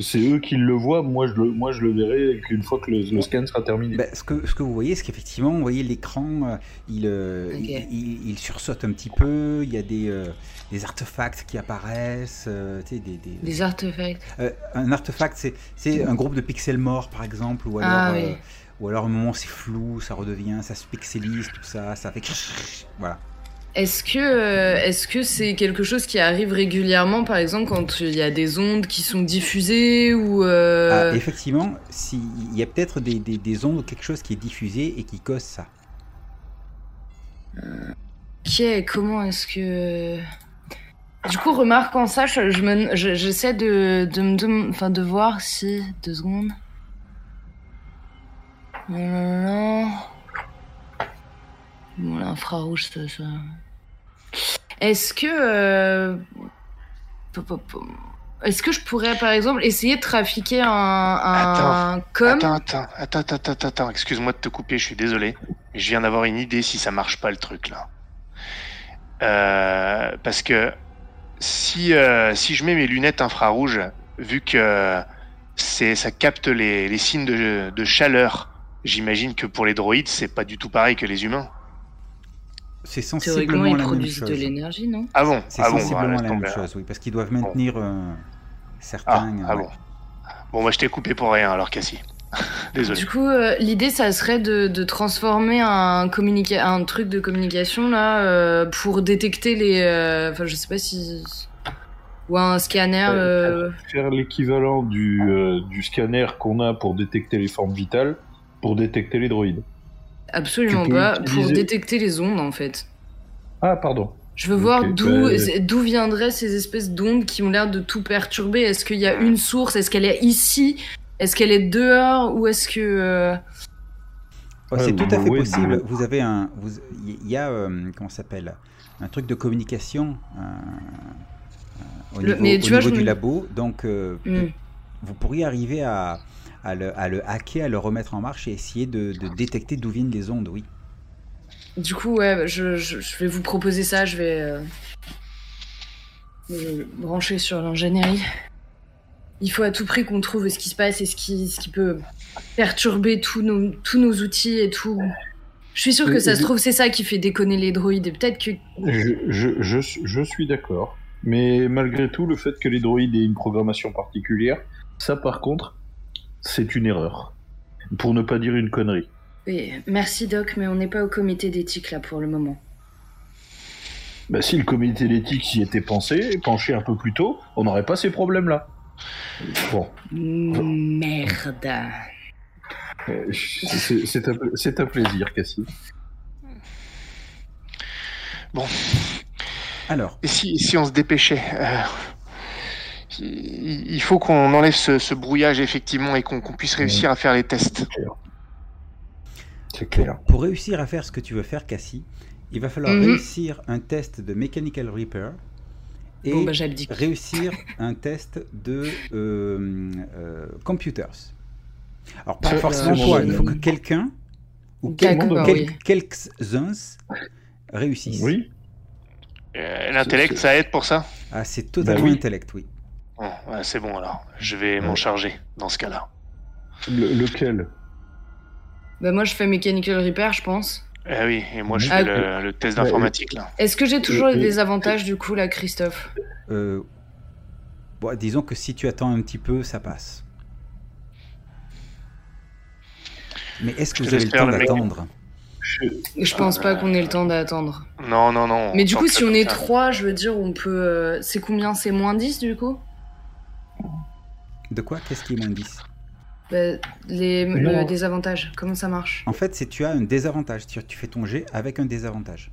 c'est eux qui le voient. Moi, je le, moi, je le verrai qu'une fois que le, le scan sera terminé. Ben, ce, que, ce que vous voyez, c'est qu'effectivement, vous voyez l'écran, euh, il, euh, Ok. il, il- il sursaute un petit peu, il y a des, euh, des artefacts qui apparaissent, euh, des, des- Des artefacts. Euh, un artefact, c'est, c'est un groupe de pixels morts, par exemple, ou alors, Ah, euh, oui. ou alors à un moment c'est flou, ça redevient, ça se pixelise, tout ça, ça fait... Voilà. Est-ce que euh, est-ce que c'est quelque chose qui arrive régulièrement, par exemple, quand il y a des ondes qui sont diffusées ou euh, Ah, effectivement, si- il y a peut-être des, des, des ondes ou quelque chose qui est diffusé et qui cause ça. Ok, comment est-ce que. Du coup, remarquant ça, je, je me- je- j'essaie de, de, me enfin, de voir si. Deux secondes. Nanana. Bon, l'infrarouge, ça. ça... Est-ce que. euh. Est-ce que je pourrais, par exemple, essayer de trafiquer un, un com? Attends, attends, attends, attends, attends, attends. Excuse-moi de te couper, je suis désolé. Mais je viens d'avoir une idée si ça marche pas le truc là. Euh, parce que si, euh, si je mets mes lunettes infrarouges, vu que c'est, ça capte les, les signes de, de chaleur, j'imagine que pour les droïdes, c'est pas du tout pareil que les humains. C'est sensiblement ils la même produisent chose. de l'énergie, non? Ah bon? C'est Ah bon, sensiblement bah, laisse la même chose, oui, parce qu'ils doivent maintenir euh, Ah, certains... ah ouais. bon. Bon, moi je t'ai coupé pour rien alors, Cassie. Désolé. Du coup, euh, l'idée, ça serait de, de transformer un, truc de communication là euh, pour détecter les. euh, Enfin, je sais pas si. Ou un scanner. euh, Faire l'équivalent du, euh, du scanner qu'on a pour détecter les formes vitales, pour détecter les droïdes. Absolument pas. Pour détecter les ondes, en fait. Ah, pardon. Je veux voir d'où bah, d'où viendraient ces espèces d'ondes qui ont l'air de tout perturber. Est-ce qu'il y a une source? Est-ce qu'elle est ici? Est-ce qu'elle est dehors? Ou est-ce que. euh, Oh, c'est Ouais, tout à fait ouais, possible. Vous avez un, vous- il y a, euh, comment ça s'appelle, un truc de communication euh, euh, au Le- niveau, mais au tu vois, niveau je du me- labo. Donc, euh, hmm. vous pourriez arriver à, à, le, à le hacker, à le remettre en marche et essayer de, de détecter d'où viennent les ondes. Oui. Du coup, ouais, je, je, je vais vous proposer ça. Je vais euh, me brancher sur l'ingénierie. Il faut à tout prix qu'on trouve ce qui se passe et ce qui, ce qui peut perturber tous nos, tous nos outils et tout. Je suis sûre que ça se trouve, c'est ça qui fait déconner les droïdes. Et peut-être que. Je, je, je, je suis d'accord. Mais malgré tout, le fait que les droïdes aient une programmation particulière, ça par contre, c'est une erreur. Pour ne pas dire une connerie. Oui, merci Doc, mais on n'est pas au comité d'éthique là pour le moment. Bah, si le comité d'éthique s'y était pensé, penché un peu plus tôt, on n'aurait pas ces problèmes-là. Bon, Merde. euh, c'est un, plaisir, Cassie. Bon, Alors, et si, si on se dépêchait euh, il faut qu'on enlève ce, ce brouillage effectivement et qu'on puisse réussir à faire les tests. C'est clair. Pour réussir à faire ce que tu veux faire, Cassie, il va falloir Mhm. réussir un test de Mechanical Repair et Bon, bah réussir un test de euh, euh, computers. Alors pas forcément toi, il faut que quelqu'un ou quel- oui. quelques-uns réussissent. Oui, Euh, L'intellect, ça aide pour ça? Ah, c'est totalement oui. intellect, oui. Bon, ouais, C'est bon alors, je vais m'en charger dans ce cas-là. Le- lequel? Bah moi je fais Mechanical Repair, je pense. Eh oui, et moi je Ah, fais le, le test d'informatique là. Est-ce que j'ai toujours des avantages du coup là, Christophe? Euh, bon, disons que si tu attends un petit peu, ça passe. Mais est-ce que Je vous avez le faire temps le mec. d'attendre? Je pense pas qu'on ait le temps d'attendre. Non, non, non. Mais du coup, si on comme est ça. 3, je veux dire, on peut. euh, C'est combien? C'est moins 10 du coup? De quoi Qu'est-ce qui est moins 10 Bah, les, le désavantage, comment ça marche? En fait, c'est tu as un désavantage. Tu, tu fais ton jet avec un désavantage.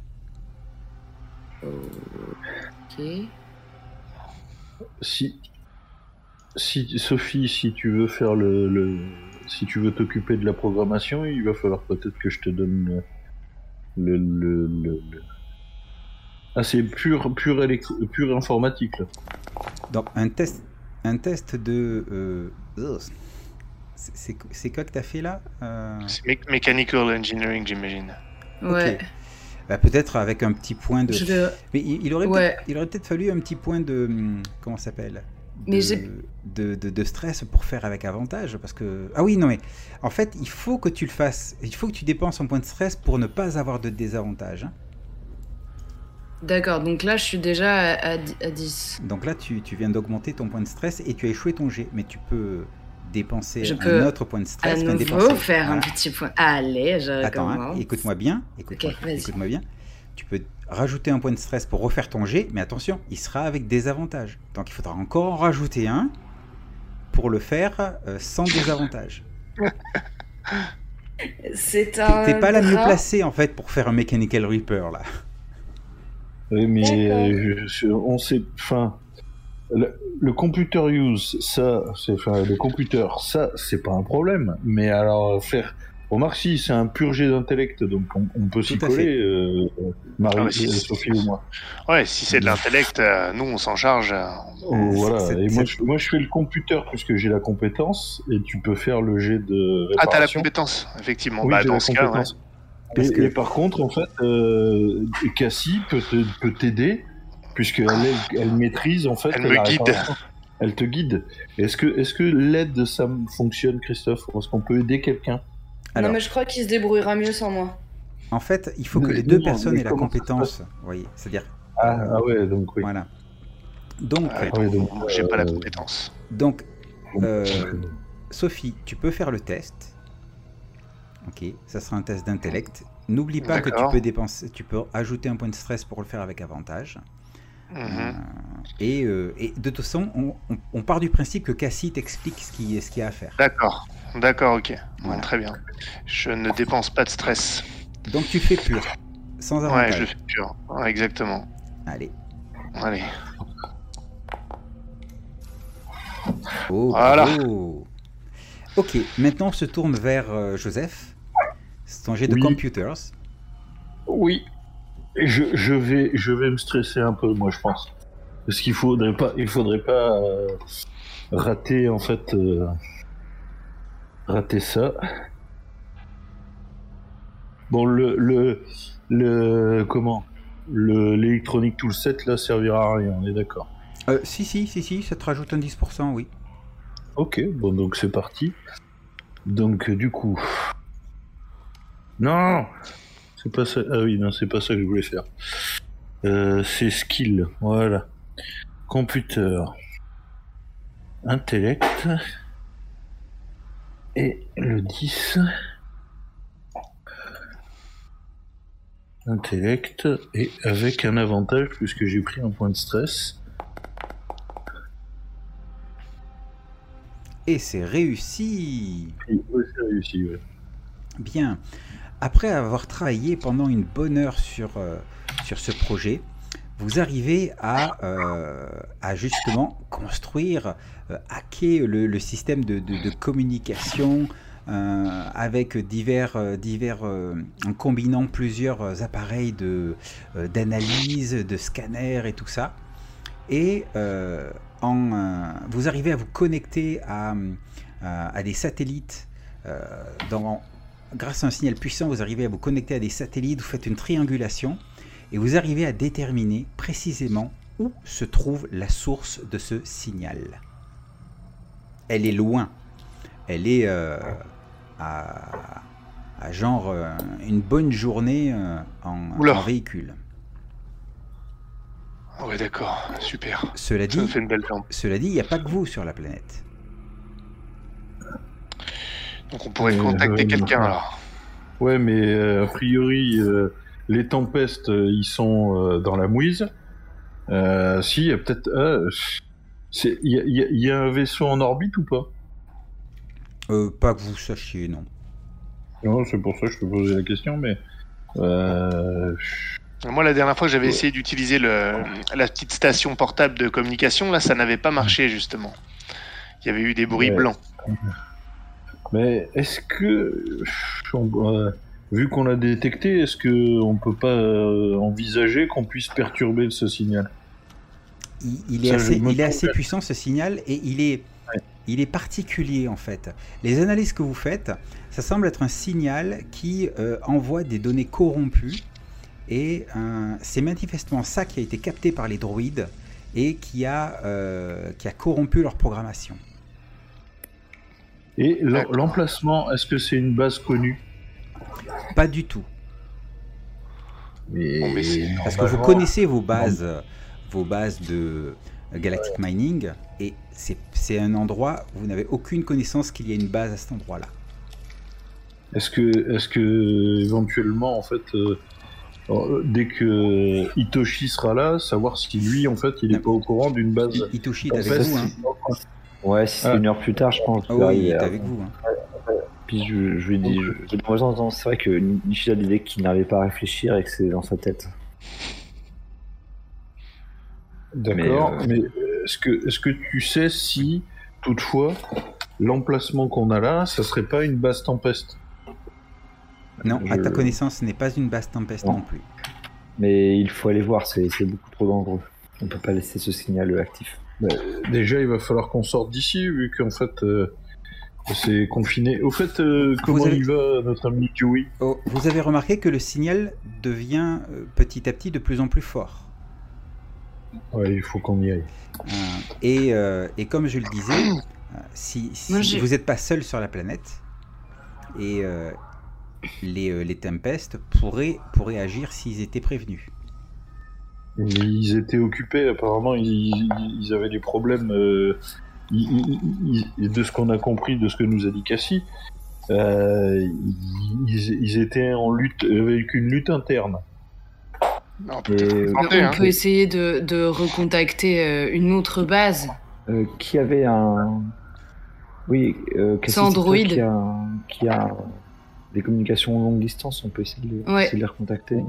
Ok. Si, si Sophie, si tu veux faire le, le- si tu veux t'occuper de la programmation, il va falloir peut-être que je te donne le, le, le- le- Ah, c'est pur, pur, électri- pur informatique là. Donc, un test, un test de. euh, c'est- quoi que tu as fait là Euh, C'est mé- mechanical engineering, j'imagine. Ouais. Bah, Peut-être avec un petit point de. Je vais. Mais il, il aurait Ouais. peut-être- il aurait peut-être fallu un petit point de. hum, Comment ça s'appelle? Mais de, j'ai- de, de- de stress pour faire avec avantage. Parce que. Ah oui, non, mais. En fait, il faut que tu le fasses. Il faut que tu dépenses un point de stress pour ne pas avoir de désavantage. hein. D'accord, donc là, je suis déjà à, à dix- à 10. Donc là, tu, tu viens d'augmenter ton point de stress et tu as échoué ton jet. Mais tu peux dépenser Je un peux autre point de stress. enfin, nouveau dépenser. faire un petit point. Allez, je Attends, hein, écoute-moi bien. Écoute-moi bien. Tu peux rajouter un point de stress pour refaire ton jet, mais attention, il sera avec des avantages. Donc il faudra encore en rajouter un pour le faire euh, sans désavantage. C'est un. t'es pas la mieux placée en fait pour faire un Mechanical Reaper là. Oui, mais D'accord. je- je- on sait, enfin, le, le computer use, ça, c'est, enfin, le computer, ça, c'est pas un problème. Mais alors faire, remarque si c'est un pur jet d'intellect, donc on, on peut s'y coller, euh, Marie, Ah, mais si, euh, Sophie ou moi. Ouais, si c'est de l'intellect, euh, nous on s'en charge. euh, Oh, voilà. Et moi, je, moi, je fais le computer puisque j'ai la compétence, et tu peux faire le jet de Ah, t'as la réparation. compétence, effectivement. Oui, bah, dans la ce cas, ouais. Parce et, que- et par contre, en fait, euh, Cassie peut te- peut t'aider puisqu'elle elle, elle maîtrise en fait Elle la me guide. Elle te guide. Est-ce que est-ce que l'aide ça fonctionne, Christophe? Est-ce qu'on peut aider quelqu'un? Alors, Non, mais je crois qu'il se débrouillera mieux sans moi. en fait, il faut que Mais les deux non, personnes aient la compétence. Vous voyez, c'est-à-dire. ah, ah ouais, donc oui. Voilà. Donc, Ah, oui, donc, j'ai pas la euh, compétence. donc euh, Donc, Sophie, tu peux faire le test. Ok, ça sera un test d'intellect. N'oublie pas que tu peux dépenser, tu peux ajouter un point de stress pour le faire avec avantage. Mhm. Euh, et, euh, et de toute façon, on, on- on part du principe que Cassie t'explique ce qu'il y a à faire. D'accord, d'accord, ok. Très bien. Je ne dépense pas de stress. Donc tu fais pur, sans Ouais, avantage. je le fais pur. Ouais, exactement. Allez. Allez. Oh, Voilà. Ok, maintenant on se tourne vers euh, Joseph. C'est jet de Oui. computers. Oui. Je, je vais je vais me stresser un peu, moi, je pense. Parce qu'il faudrait pas il faudrait pas euh, rater en fait euh, rater ça. Bon le le le comment? Le l'électronique tout le set là servira à rien, on est d'accord. Euh, si, si, si, si, ça te rajoute un 10%, oui. Ok, bon donc c'est parti. Donc du coup. Non C'est pas ça. Ah oui, non, c'est pas ça que je voulais faire. Euh, c'est skill, voilà. Computer. Intellect. Et le 10. Intellect. Et avec un avantage puisque j'ai pris un point de stress. Et c'est réussi. Ouais, c'est réussi, ouais. Bien. Après avoir travaillé pendant une bonne heure sur, euh, sur ce projet, vous arrivez à, euh, à justement construire, euh, hacker le, système de, de- de communication avec divers, divers en combinant plusieurs appareils de, d'analyse, de scanner et tout ça. Et en, vous arrivez à vous connecter à, à, à des satellites dans, grâce à un signal puissant, vous arrivez à vous connecter à des satellites, vous faites une triangulation et vous arrivez à déterminer précisément où se trouve la source de ce signal. Elle est loin. Elle est euh, à, à genre euh, une bonne journée euh, en, véhicule. Ouais, d'accord, super. Cela Ça dit, fait une belle jambe. cela dit, il n'y a pas que vous sur la planète. Donc on pourrait contacter euh, quelqu'un alors. Ouais, mais euh, a priori, euh, les tempestes, euh, ils sont euh, dans la mouise. Euh, si, il y a peut-être. Il y, a- y y un vaisseau en orbite ou pas? Euh, pas que vous sachiez, non. Non, c'est pour ça que je te posais la question, mais. Euh, Moi, la dernière fois, j'avais essayé d'utiliser le, la petite station portable de communication. Là, ça n'avait pas marché, justement. Il y avait eu des bruits Ouais. blancs. Mais est-ce que, euh, vu qu'on l'a détecté, est-ce que on peut pas euh, envisager qu'on puisse perturber ce signal? Il, il est Ça, assez, il est assez puissant ce signal et il est, Ouais. il est particulier en fait. Les analyses que vous faites, ça semble être un signal qui euh, envoie des données corrompues et euh, c'est manifestement ça qui a été capté par les droïdes et qui a, euh, qui a corrompu leur programmation. Et l'emplacement, est-ce que c'est une base connue? Pas du tout. Mais, Bon, mais c'est- Parce que vous connaissez vos bases, vos bases de Galactic Mining, et c'est un endroit où vous n'avez aucune connaissance qu'il y a une base à cet endroit-là. Est-ce que, est-ce que éventuellement, en fait, euh, euh, dès que Itoshi sera là, savoir si lui, en fait, il est Non. pas au courant d'une base. I- Itoshi est avec vous, hein. Ouais, si c'est Ah. une heure plus tard, je pense. Ah oui, il est avec vous. hein. Puis je, je lui dis, je, je- de temps en temps, c'est vrai que Nishida disait qu'il n'arrivait pas à réfléchir et que c'est dans sa tête. D'accord. Mais, Mais, euh, est-ce que, est-ce que tu sais si, toutefois, l'emplacement qu'on a là, ça serait pas une base tempeste? Non, à ta connaissance, ce n'est pas une base tempête Non. non plus. Mais il faut aller voir, c'est c'est beaucoup trop dangereux. On peut pas laisser ce signal actif. Déjà, il va falloir qu'on sorte d'ici, vu qu'en fait, euh, c'est confiné. Au fait, euh, comment avez- il va, notre ami Joey Oh, vous avez remarqué que le signal devient euh, petit à petit de plus en plus fort. Ouais, il faut qu'on y aille. Euh, et, euh, et comme je le disais, si, si Moi, vous n'êtes pas seul sur la planète, et euh, les, euh, les tempestes pourraient, pourraient agir s'ils étaient prévenus. Ils étaient occupés, apparemment, ils, avaient des problèmes. euh, ils- ils- ils- de ce qu'on a compris, de ce que nous a dit Cassie, euh, ils, ils étaient en lutte, avec une lutte interne. Non, on peut Et, peut-être euh, tenter, on hein. peut essayer de, de recontacter euh, une autre base. Euh, qui avait un. Oui, euh, Cassie, C'est Android. Qui a, qui a des communications longue distance, on peut essayer de les, Ouais. essayer de les recontacter.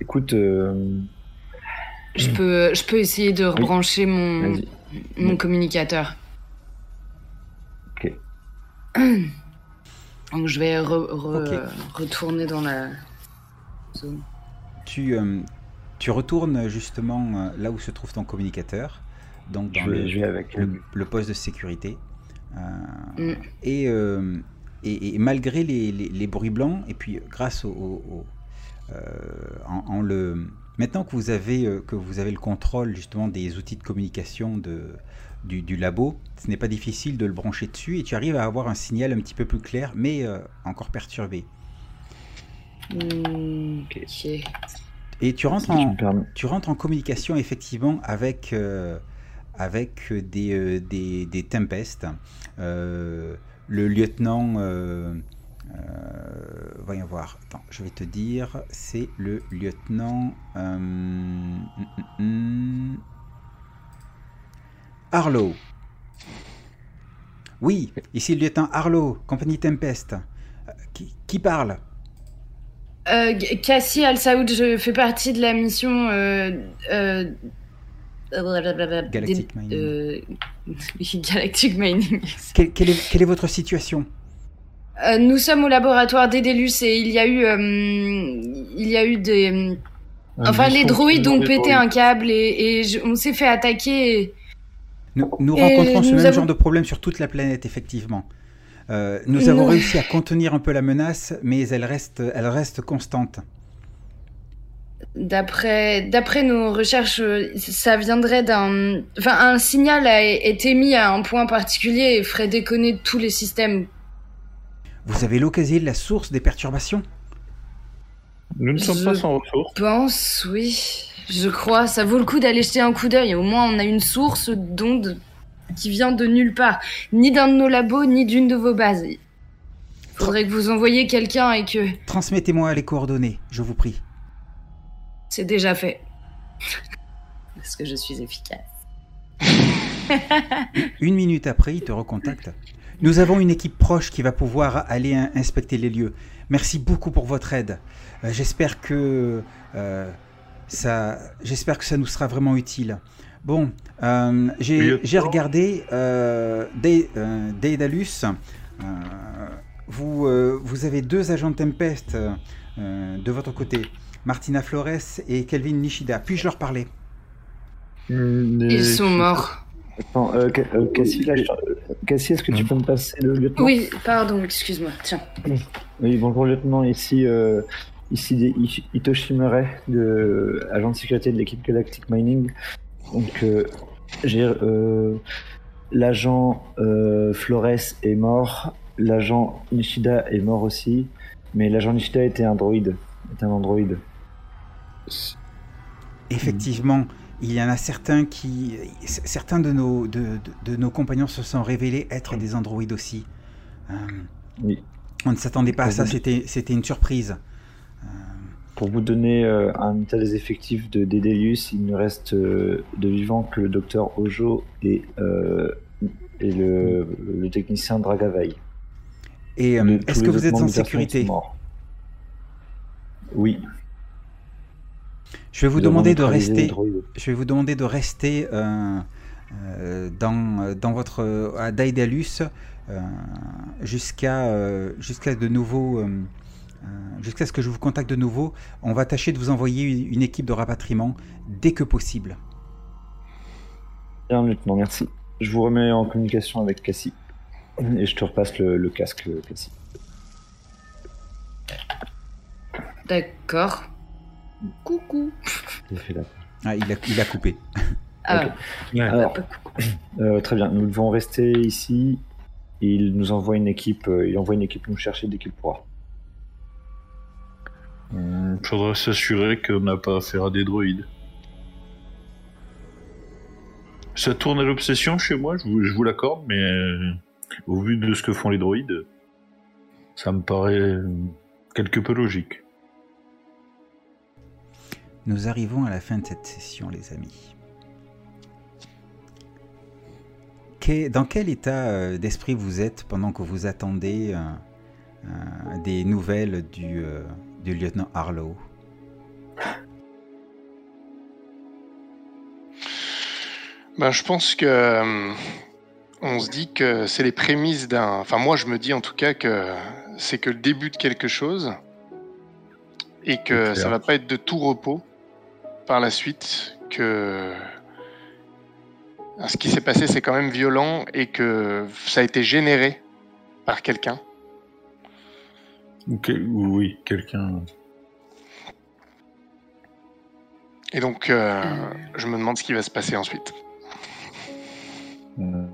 Écoute, euh, Je peux, je peux essayer de rebrancher mon, mon communicateur. Ok. Donc je vais re- re- Ok. retourner dans la zone. Tu, euh, tu retournes justement euh, là où se trouve ton communicateur, donc dans Je le, je vais avec. le, le poste de sécurité. Euh, Mm. et, euh, et, et malgré les, les- les bruits blancs, et puis grâce au, au- en, en le maintenant que vous avez euh, que vous avez le contrôle justement des outils de communication de du, du labo, ce n'est pas difficile de le brancher dessus et tu arrives à avoir un signal un petit peu plus clair, mais euh, encore perturbé. Hmm. Et tu rentres en, me permets. tu rentres en communication effectivement avec, euh, avec des, euh, des, des tempestes. Euh, le lieutenant, euh, voyons voir, attends, je vais te dire, c'est le lieutenant euh, hum, hum, hum, Harlow. Oui, ici le lieutenant Harlow, compagnie Tempest. Euh, Qui, qui parle? Euh, Cassie Al Saoud, je fais partie de la mission. Galactic Mining. Galactic Mining. Quelle- quelle est- quelle est votre situation? Euh, nous sommes au laboratoire d'Edelus et il y a eu, euh, il y a eu des, Un enfin les droïdes ont pété droïdes. un câble et, et je- on s'est fait attaquer. et- Nous, nous Et rencontrons ce nous même avons- genre de problème sur toute la planète, effectivement. Euh, nous avons réussi à contenir un peu la menace, mais elle reste, elle reste constante. D'après, d'après nos recherches, ça viendrait d'un, enfin un signal a été émis à un point particulier et ferait déconner tous les systèmes. Vous avez localisé la source des perturbations Nous ne sommes Je- pas sans ressources. pense, oui, je crois. Ça vaut le coup d'aller jeter un coup d'œil. Au moins, on a une source d'onde qui vient de nulle part, ni d'un de nos labos, ni d'une de vos bases. Faudrait que vous envoyiez quelqu'un et que Transmettez-moi les coordonnées, je vous prie. c'est déjà fait. Parce que je suis efficace. Une minute après, il te recontacte. Nous avons une équipe proche qui va pouvoir aller in- inspecter les lieux. Merci beaucoup pour votre aide. Euh, j'espère que euh, ça, j'espère que ça nous sera vraiment utile. Bon, euh, j'ai regardé euh, euh, Daedalus. Euh, vous, euh, vous avez deux agents de Tempest euh, de votre côté, Martina Flores et Kelvin Nishida. Puis-je leur parler? Ils sont morts. Attends, euh, euh, Cassie, là, je- Cassie, est-ce que tu peux me passer le lieutenant? Oui, pardon, excuse-moi. Tiens. Oui, bonjour lieutenant, ici, euh, ici Murray, de, agent de sécurité de l'équipe Galactic Mining. Donc, euh, j'ai euh, l'agent euh, Flores est mort, l'agent Nishida est mort aussi, mais l'agent Nishida était un droïde, était un androïde. Effectivement, il y en a certains qui, certains de nos, de, de- de nos compagnons se sont révélés être des androïdes aussi. Euh, Oui. on ne s'attendait pas à ça, c'était, c'était une surprise. Pour vous donner euh, un état des effectifs de Dédélius, il ne reste euh, de vivant que le docteur Ojo et, euh, et le, le technicien Dragavaï. Et euh, est-ce que vous êtes en sécurité. Oui. Je vais vous demander de rester. Je vais vous demander de rester euh, euh, dans, dans votre à Daedalus euh, jusqu'à euh, jusqu'à de nouveau jusqu'à ce que je vous contacte de nouveau. On va tâcher de vous envoyer une, une équipe de rapatriement dès que possible. Bien, lieutenant, merci. Je vous remets en communication avec Cassie. Et je te repasse le, le casque, Cassie. D'accord. Coucou. Ah, il a, il a coupé. Ah, Alors, euh, très bien. Nous devons rester ici. Il nous envoie une équipe. euh, il envoie une équipe nous chercher dès qu'il pourra. Il faudra s'assurer qu'on n'a pas affaire à des droïdes. Ça tourne à l'obsession chez moi, je vous, je vous l'accorde, mais euh, au vu de ce que font les droïdes, ça me paraît quelque peu logique. Nous arrivons à la fin de cette session, les amis. Dans quel état euh, d'esprit vous êtes pendant que vous attendez euh, euh, des nouvelles du, euh, du lieutenant Harlow? Ben, je pense que euh, on se dit que c'est les prémices d'un. Enfin, moi, je me dis en tout cas que c'est que le début de quelque chose et que ça va pas être de tout repos par la suite. Que ce qui s'est passé, c'est quand même violent et que ça a été généré par quelqu'un. Oui, quelqu'un. Et donc, euh, je me demande ce qui va se passer ensuite. Euh,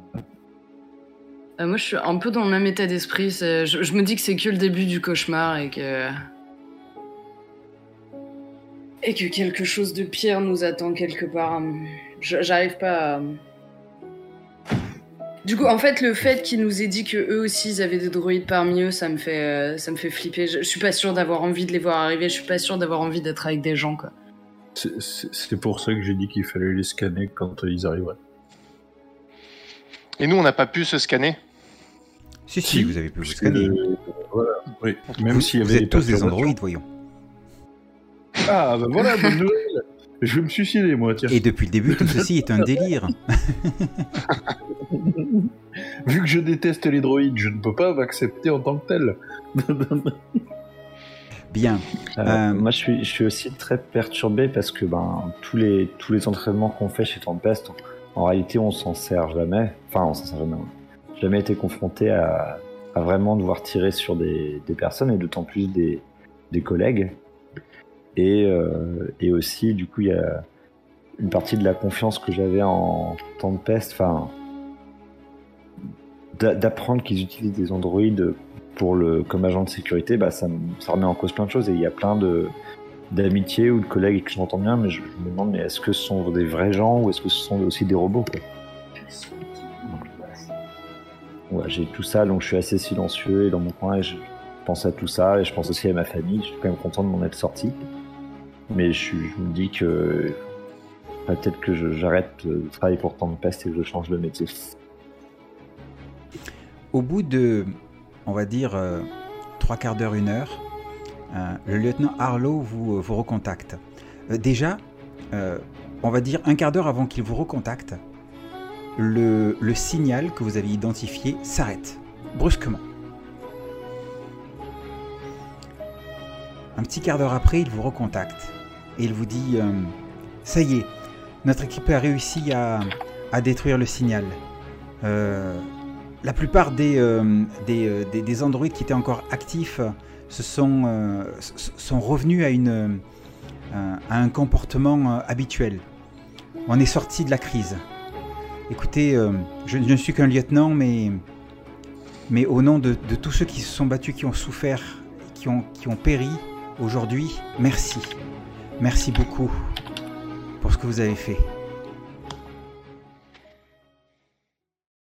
Euh, moi, je suis un peu dans le même état d'esprit. je me dis que c'est que le début du cauchemar et que. Et que quelque chose de pire nous attend quelque part. J'arrive pas à. Du coup, en fait, le fait qu'ils nous aient dit que eux aussi ils avaient des droïdes parmi eux, ça me fait, euh, ça me fait flipper. Je, je suis pas sûre d'avoir envie de les voir arriver. Je suis pas sûre d'avoir envie d'être avec des gens, quoi. C'est- pour ça que j'ai dit qu'il fallait les scanner quand ils arriveraient. Et nous, on n'a pas pu se scanner. Si, si, Si, vous avez pu vous scanner. voilà, oui. Même vous s'il y vous avait êtes tous des androïdes, voyons. Ah, bah voilà, bonne nouvelle. Je vais me suicider, moi, tiens. Et depuis le début, tout ceci est un délire. Vu que je déteste les droïdes, je ne peux pas m'accepter en tant que tel. Bien. Euh, Euh, Moi, je suis, je suis aussi très perturbé parce que ben, tous, les, tous les entraînements qu'on fait chez Tempest, en réalité, on s'en sert jamais. Enfin, on s'en sert jamais. jamais été confronté à, à vraiment devoir tirer sur des, des personnes et d'autant plus des, des collègues. Et, euh, et aussi, du coup, il y a une partie de la confiance que j'avais en Tempest, enfin, d'a- d'apprendre qu'ils utilisent des androïdes pour le, comme agent de sécurité, bah, ça, me- ça remet en cause plein de choses et il y a plein de d'amitiés ou de collègues que j'entends bien, mais je, me demande mais est-ce que ce sont des vrais gens ou est-ce que ce sont aussi des robots j'ai tout ça, donc je suis assez silencieux et dans mon coin, et je pense à tout ça, et je pense aussi à ma famille. Je suis quand même content de m'en être sorti. Mais je, me dis que bah, peut-être que j'arrête de travailler pour Temps de Peste et que je change de métier. Au bout de, on va dire, euh, trois quarts d'heure, une heure, euh, le lieutenant Harlow vous, euh, vous recontacte. Déjà, on va dire un quart d'heure avant qu'il vous recontacte, le signal que vous avez identifié s'arrête, brusquement. Un petit quart d'heure après, il vous recontacte et il vous dit euh, Ça y est, notre équipe a réussi à, à détruire le signal. Euh, la plupart des, euh, des, des- des androïdes qui étaient encore actifs se sont, sont revenus à, une, à un comportement habituel. On est sorti de la crise. Écoutez, je, je ne suis qu'un lieutenant, mais, mais au nom de, de tous ceux qui se sont battus, qui ont souffert, qui ont, qui ont péri aujourd'hui, merci. Merci beaucoup pour ce que vous avez fait.